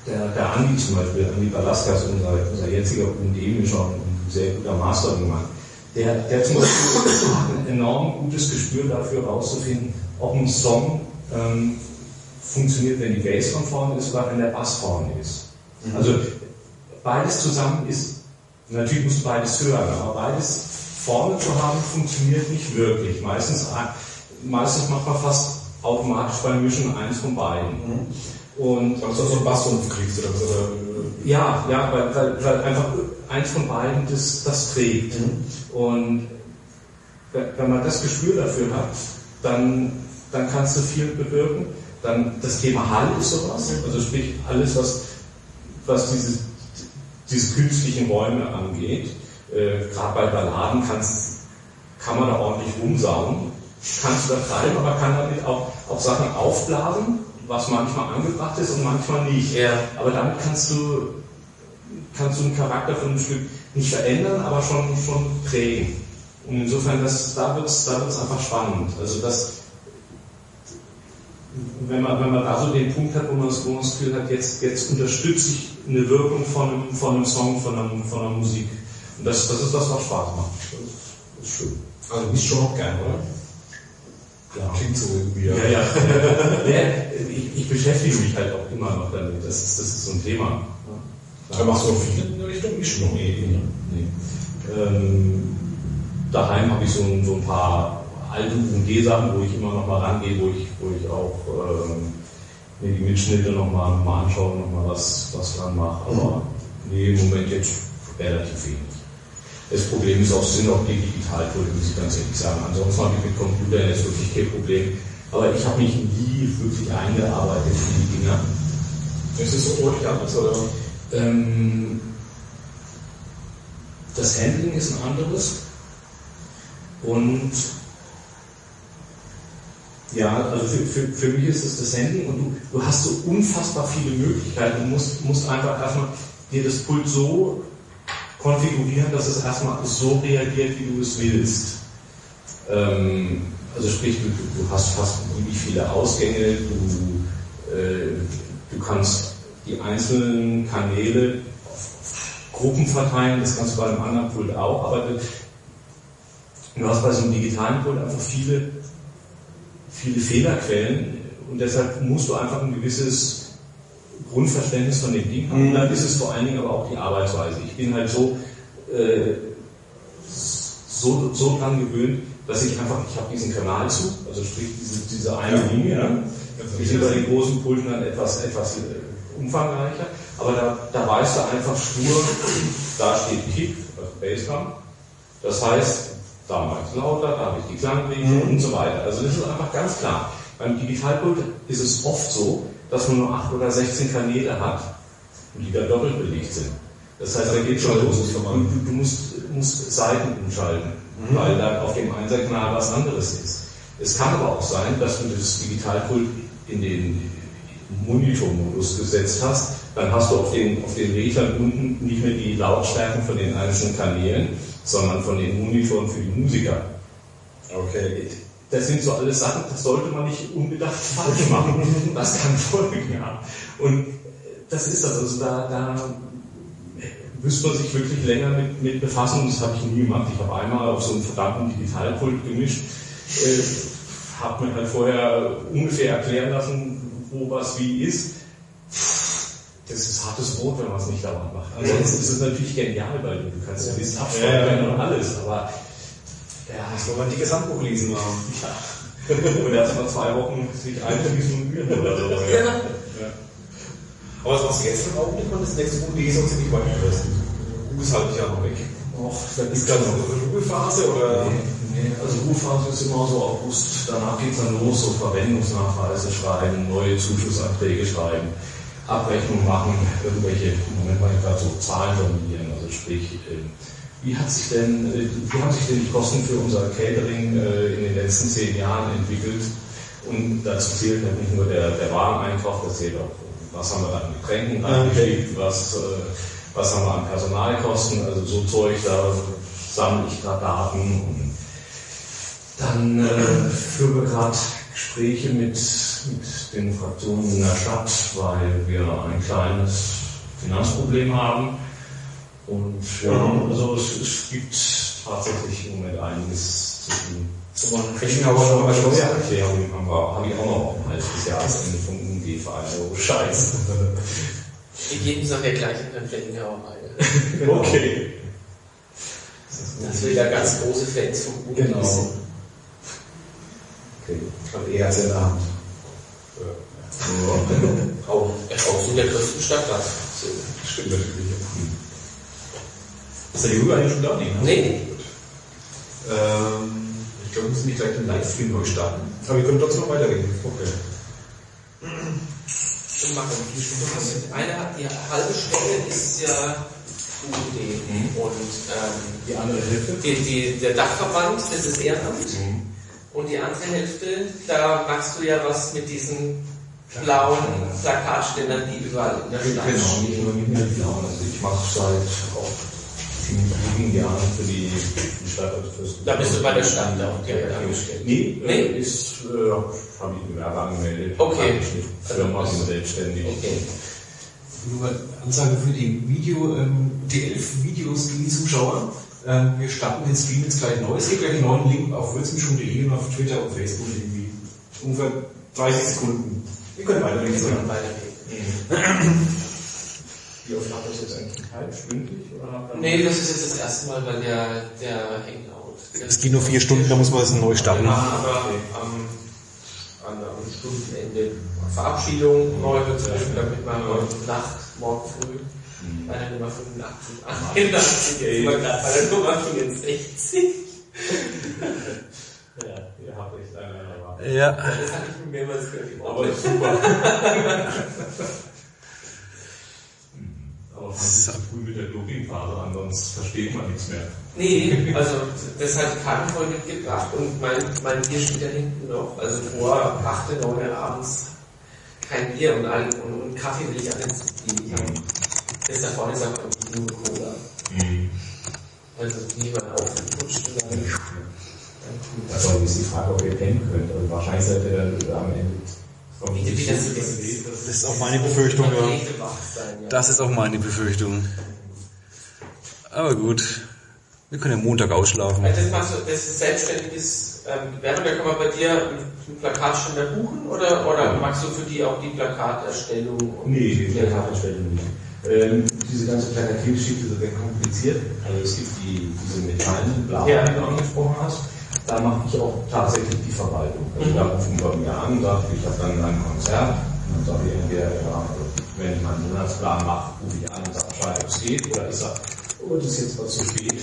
der, der Andi zum Beispiel, Andi Balaskas, unser, unser jetziger und ein sehr guter Mastering-Mann, der, der zum Beispiel hat ein enorm gutes Gespür dafür herauszufinden, ob ein Song ähm, funktioniert, wenn die Bass von vorne ist oder wenn der Bass vorne ist. Also beides zusammen ist, natürlich musst du beides hören, aber beides vorne zu haben, funktioniert nicht wirklich. Meistens, meistens macht man fast automatisch beim Mischen eins von beiden. Und Dass du so einen Bassrumpf kriegst oder? Oder, ja, ja, weil, weil, weil einfach eins von beiden das, das trägt. Und wenn man das Gespür dafür hat, dann, dann kannst du viel bewirken. Dann das Thema Hall ist sowas, also sprich alles, was, was diese, diese künstlichen Räume angeht. Äh, Gerade bei Balladen kannst, kann man da ordentlich rumsauen, kannst du da treiben, aber kann damit auch, auch Sachen aufblasen, was manchmal angebracht ist und manchmal nicht. Ja. Aber damit kannst du, kannst du den Charakter von einem Stück nicht verändern, aber schon, schon prägen. Und insofern, das, da wird es da wird's einfach spannend. Also das, wenn man, wenn man da so den Punkt hat, wo man das, wo man das Gefühl hat, jetzt, jetzt unterstütze ich eine Wirkung von einem, von einem Song, von einer, von einer Musik. Und das, das ist das, was Spaß macht. Das ist schön. Also du bist schon noch gern, oder? Ja. Klingt so irgendwie. Ja, ja. ja ich, ich, beschäftige mich halt auch immer noch damit. Das ist, das ist so ein Thema. Aber machst du auch viel in der Richtung Mischen noch eh? Nee. Ähm, daheim habe ich so so ein paar alte UMG-Sachen, wo ich immer noch mal rangehe, wo ich, wo ich auch ähm, mir die Mitschnitte noch mal, mal anschaue, noch mal was, was dran mache. Aber nee, im Moment jetzt relativ wenig. Das Problem ist auch, sind auch die Digitaltools, muss ich ganz ehrlich sagen. Ansonsten habe ich mit Computern jetzt wirklich kein Problem. Aber ich habe mich nie wirklich eingearbeitet in die Dinger. Ist es so anders, oder? Ähm, das Handling ist ein anderes. Und ja, also für, für, für mich ist es das Handling und du, du hast so unfassbar viele Möglichkeiten. Du musst, musst einfach erstmal dir das Pult so konfigurieren, dass es erstmal so reagiert, wie du es willst. Ähm, also sprich, du, du hast fast beliebig viele Ausgänge, du, äh, du kannst die einzelnen Kanäle auf Gruppen verteilen, das kannst du bei einem anderen Pult auch, aber du, du hast bei so einem digitalen Pult einfach viele, viele Fehlerquellen und deshalb musst du einfach ein gewisses Grundverständnis von dem Ding haben. Und mhm. dann ist es vor allen Dingen aber auch die Arbeitsweise. Ich bin halt so, äh, so, so dran gewöhnt, dass ich einfach, ich habe diesen Kanal zu, also sprich diese, diese eine ja. Linie, ne? die sind bei den großen Pulten dann etwas, etwas äh, umfangreicher, aber da, da weißt du einfach stur, da steht Kick, also Bassdrum, das heißt, da ich lauter, da habe ich die Klangregelung mhm. und so weiter. Also das ist einfach ganz klar. Beim Digitalpult ist es oft so, dass man nur 8 oder 16 Kanäle hat und die da doppelt belegt sind. Das heißt, da geht schon los. Du, du musst, musst Seiten umschalten, mhm. weil dann auf dem Einserkanal was anderes ist. Es kann aber auch sein, dass du das Digitalpult in den Monitormodus gesetzt hast, dann hast du auf den, auf den Reglern unten nicht mehr die Lautstärken von den einzelnen Kanälen, sondern von den Monitoren für die Musiker. Okay das sind so alles Sachen, das sollte man nicht unbedacht falsch machen. Das kann Folgen haben. Und das ist das. Also da, da müsste man sich wirklich länger mit, mit befassen das habe ich nie gemacht. Ich habe einmal auf so einen verdammten Digitalpult gemischt, äh, habe mir halt vorher ungefähr erklären lassen, wo was wie ist. Das ist hartes Brot, wenn man es nicht dauernd macht. Ansonsten ist es natürlich genial, weil du kannst ja Mist abschreiben ja, und alles, aber ja, das wollen wir die Gesamtbuch lesen haben. Ja. Und erst mal zwei Wochen sich einschließen und üben oder so. Ja. ja. Aber was machst du jetzt im Augenblick und das nächste Buch lesen und ziemlich weit übrig? Buch ist halt ja noch weg. Och, da ist gerade noch eine Ruhephase oder? Nee, nee, also Ruhephase ist immer so August, danach geht es dann los, so Verwendungsnachweise schreiben, neue Zuschussanträge schreiben, Abrechnung machen, irgendwelche, im Moment mal gerade so Zahlen formulieren, also sprich, äh, wie, hat sich denn, äh, wie haben sich denn die Kosten für unser Catering äh, in den letzten zehn Jahren entwickelt? Und dazu zählt halt nicht nur der, der Wareneinkauf, das zählt auch, was haben wir an Getränken reingeschickt, okay. was, äh, was haben wir an Personalkosten, also so Zeug, da sammle ich gerade Daten und dann äh, führen wir gerade Gespräche mit, mit den Fraktionen in der Stadt, weil wir ein kleines Finanzproblem haben und ja, also es, es, gibt tatsächlich im Moment einiges zu tun. So, man kriegen aber noch eine Steuererklärung haben wir, habe ich auch noch auf dem Hals des Jahresende vom UMG für einen Euro Scheiß. Wir geben es nachher gleich in den Fellingauer rein. okay. Das wir ja ganz große Fans vom UMG genau. sind. Okay. Aber eher als in der Hand. Ja. auch, auch in der größten Stadt das. Stimmt natürlich. Ist der Jürgen eigentlich schon da? Nee. Nee. Ähm, ich glaube, wir müssen nicht gleich den Livestream neu starten. Aber wir können trotzdem noch weitergehen. Okay. Und machen. Wie Stunde? Eine die halbe Stunde ist ja UD. Mhm. Und ähm, die andere Hälfte? Die, die, der Dachverband, das ist Ehrenamt. Mhm. Und die andere Hälfte, da machst du ja was mit diesen blauen Plakatständern, die überall in der Stadt Genau, nicht nur mit mir blauen. Also ich mache seit auch ziemlich lieben Jahren für die, für Stadt. Also fürs Da bist du bei der Stadt auch direkt angestellt. Nee, Nee? Äh, ist, äh, habe ich im Gewerbe angemeldet. Okay. Eigentlich nicht. Firma Also, selbstständig. Okay. Nur mal Ansage für die Video, ähm, die elf Videos, die Zuschauer. Ähm, wir starten den Stream jetzt gleich neu. Es gibt gleich einen neuen Link auf würzenschum.de und auf Twitter und Facebook irgendwie. Ungefähr 30 Sekunden. Wir können weiterreden. Jetzt mal weitergehen. Wie oft habt ihr das jetzt eigentlich halb stündlich? Oder Nee, das ist jetzt das erste Mal, weil der, der Hangout. Es geht nur vier Stunden, da muss man es neu starten. Ja, aber am, am, am Stundenende Verabschiedung, neu dazwischen, damit man heute Nacht, morgen früh bei der Nummer 85, 81, jetzt sind wir gerade bei der Nummer 64. Ja, ihr habt echt eine erwartet. Ja. Das habe ich mir mehrmals gehört. Aber super. Aber das ist früh mit der Dopingphase an, sonst versteht man nichts mehr. Nee, also das hat Kartenvoll mitgebracht und mein, mein Bier steht da hinten noch. Also vor 8, 9 Uhr abends kein Bier und, und, und Kaffee will ich auch nicht das da vorne ist auch irgendwie nur Cola. Also die man aufgeputscht und dann. Das war jetzt die Frage, ob ihr pennen könnt. Also wahrscheinlich seid ihr dann am Ende das ist. Ist auch meine Befürchtung, Man ja. Das ist auch meine Befürchtung. Aber gut. Wir können ja Montag ausschlafen. Also das machst du, das ist selbstständiges ähm, Gewerbe, da kann man bei dir einen Plakatständer buchen oder, oder machst du für die auch die Plakaterstellung? und- Nee, die Plakaterstellung nicht. Ähm, diese ganze Plakatiergeschichte ist sehr kompliziert. Also es gibt die, diese metallenen Blasen, Ja. die du angesprochen hast. Da mache ich auch tatsächlich die Verwaltung. Also Mhm. da rufen bei mir an, sagt, ich habe dann ein Konzert. Und dann sage ich entweder, ja, wenn ich meinen Monatsplan mache, rufe ich an und sage Bescheid, ob es geht. Oder ich sage, oh, das ist jetzt was zu spät.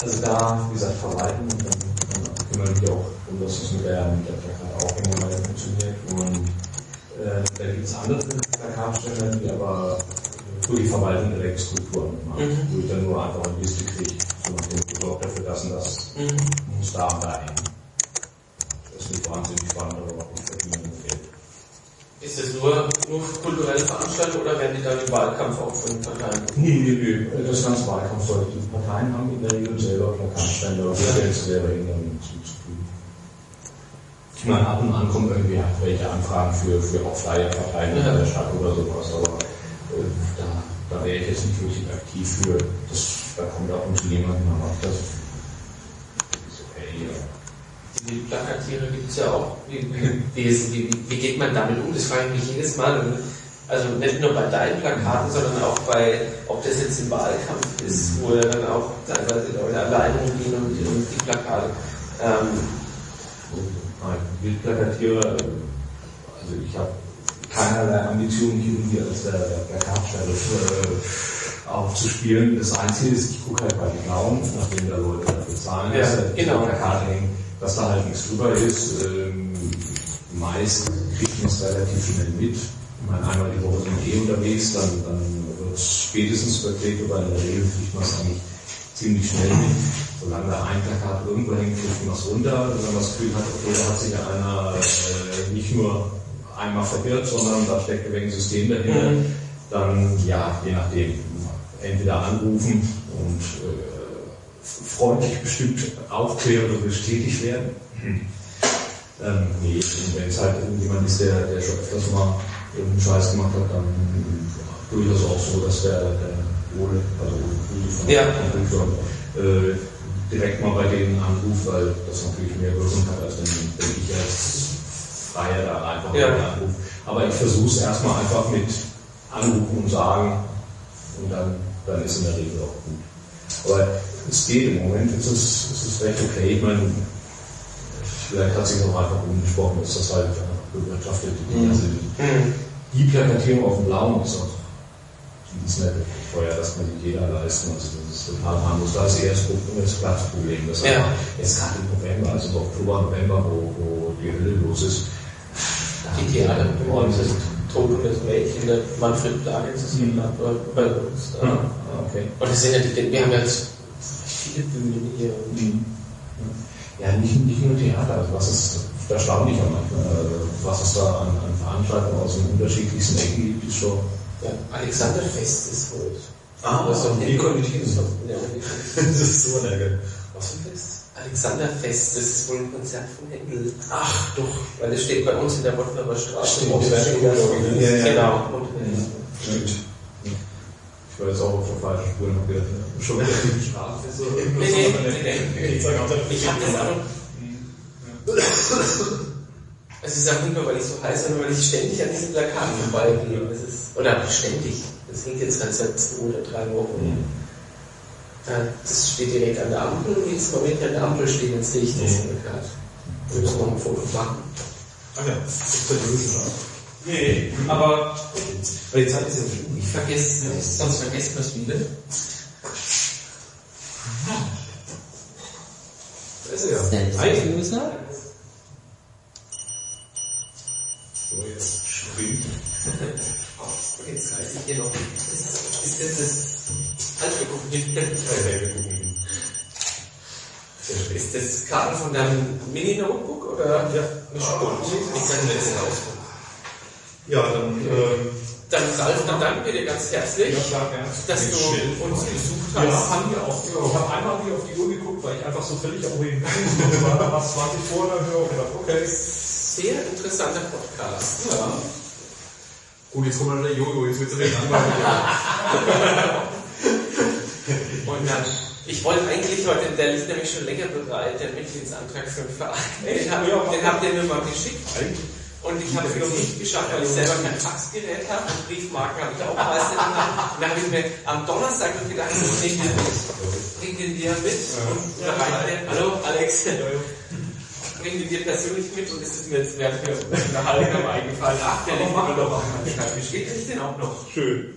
Also da, wie gesagt, verwalten und dann, kümmern wir auch um, dass es mit der, mit der Plakataufhängung weiter funktioniert. Und da gibt es andere Plakatsteller, die aber für die Verwaltung direkt Skulpturen machen, Mhm. wo ich dann nur einfach eine Liste kriege, so nach dem Produkt dafür das und das Mhm. muss da und da hängen. Das ist nicht wahnsinnig spannend, aber auch nicht verdienen Geld. Ist das nur, nur für kulturelle Veranstaltungen oder werden die dann im Wahlkampf auch von den Parteien? Nee, nee, nee. Das ganze Wahlkampf sollte die Parteien haben in der Regel selber Plakatstände oder stellen sie selber hin, zuzufügen. Ich meine, ab und an kommen irgendwie welche Anfragen für, für auch freie Parteien in Ja. der Stadt oder sowas, aber äh, da, da wäre ich jetzt nicht wirklich aktiv für. Das, da kommt ab und zu jemand und macht das. Ist okay, ja. Die Plakatiere gibt es ja auch. Wie, wie, wie, geht man damit um? Das frage ich mich jedes Mal. Also nicht nur bei deinen Plakaten, sondern auch bei, ob das jetzt im Wahlkampf ist, wo ja dann auch teilweise Leute alleine rumgehen und, und die Plakate. Ähm, Nein, Bildplakatiere, also ich habe keinerlei Ambitionen, hier irgendwie als der, der Plakatsteller äh, aufzuspielen. Das Einzige ist, ich gucke halt bei den Blauen, nachdem da Leute dafür zahlen, Ja, dass da genau. Plakate hängen, dass da halt nichts drüber ist. Ähm, meist kriegt man es relativ schnell mit. Ich meine, einmal die Woche sind wir eh unterwegs, dann, dann wird es spätestens verklebt, aber in der Regel kriegt man es eigentlich ziemlich schnell mit. Solange da ein Plakat irgendwo hängt, man es runter. Wenn man das Gefühl hat, okay, da hat sich ja einer äh, nicht nur einmal verirrt, sondern da steckt ein wenig System dahinter, Mhm. dann ja, je nachdem, entweder anrufen und äh, freundlich bestimmt aufklären oder bestätigt werden. Ähm, nee, und wenn es halt irgendjemand ist, der, der schon öfters mal irgendeinen Scheiß gemacht hat, dann ja, durchaus auch so, dass der, der Ole, also von Ja. Rückschau, äh, direkt mal bei denen anruft, weil das natürlich mehr Wirkung hat, als wenn, wenn ich als Freier da einfach Ja. anrufe. Aber ich versuche es erstmal einfach mit Anrufen und Sagen und dann, dann ist in der Regel auch gut. Aber es geht im Moment, es ist, es ist recht okay. Ich meine, vielleicht hat sich auch einfach umgesprochen, dass das halt einfach bewirtschaftet Mhm. also mhm. die Plakatierung auf dem Blauen ist auch die ist nicht wirklich teuer, das kann sich jeder leisten. Also das ist total harmlos. Da ist eher das, Problem- das Platzproblem. Das Ja. jetzt gerade im November, also im Oktober, November, wo, wo die Hölle los ist. da Die die und das Tod und das Mädchen, der Manfred Dagens ist gerade bei, uns. Da. Ah, okay. Und das sind ja die, wir haben jetzt viele Bühnen hier. Und Ja, nicht, nicht nur Theater, also was ist erstaunlich manchmal, also was es da an, an Veranstaltungen aus den unterschiedlichsten Ecken gibt, ist schon. Ja, Alexanderfest ist wohl Ah, Das ist doch wie ist das? Ist so Ärger. Was für ein Fest? Alexanderfest, das ist wohl ein Konzert von Händel. Ach, doch. Weil das steht bei uns in der Bottnamer Straße. Stimmt, das steht ne? Ja, ja. Genau. Und, Stimmt. Ich war jetzt auch auf der falschen Spur noch ne? Schon wieder die Straßenfest oder Nee, nee, nee, nee. Ich habe das auch noch. Es ist auch nicht nur, weil ich so heiß, sondern weil ich ständig an diesen Plakaten vorbeigehe. Das ist, oder ständig. Das hängt jetzt halt seit zwei oder drei Wochen. Das steht direkt an der Ampel und jedes Mal, wenn ich an der Ampel stehe, dann sehe ich das Plakat. Wir müssen noch ein Foto machen. Ach ja, das ist. Nee, aber Aber die Zeit ist ja schon. Ich vergesse, sonst vergessen wir es wieder. Da ist er ja. Ei. So, jetzt springt. Jetzt halte ich hier noch. Ist, ist das das. Halt, wir gucken hin. Ja, ja, wir gucken hin. Schön. Ist das Karten von deinem Mini-Notebook oder? Ja. Nicht gut. Ich mir das raus. Ja, dann, ähm, Dann Ralf, dann danken wir dir ganz herzlich, ja, klar, gerne. dass du Schild. uns besucht Ja, hast. haben wir auch. Ich habe einmal hier auf die Uhr geguckt, weil ich einfach so völlig orientiert war. Was 20 vor der Höhe und gedacht, okay. Sehr interessanter Podcast. ja. Gut, jetzt kommt mal der Jojo, jetzt wird es wieder langweilig. Und dann, ich wollte eigentlich heute, der liegt nämlich schon länger bereit, der Mitgliedsantrag für den Verein. Den, habt ihr mir mal geschickt. Und ich habe es noch nicht geschafft, weil ich selber kein Faxgerät habe. Und Briefmarken habe ich auch meistens in der Hand. Und da habe ich mir am Donnerstag noch gedacht, ich bring den mit. Bring den dir mit. Und da hallo Alex. Bring den dir persönlich mit. Und es ist mir jetzt während der Unterhaltung eingefallen. Ach, der liegt immer noch auf meinem Schreibtisch. Geht ich den auch noch? Schön.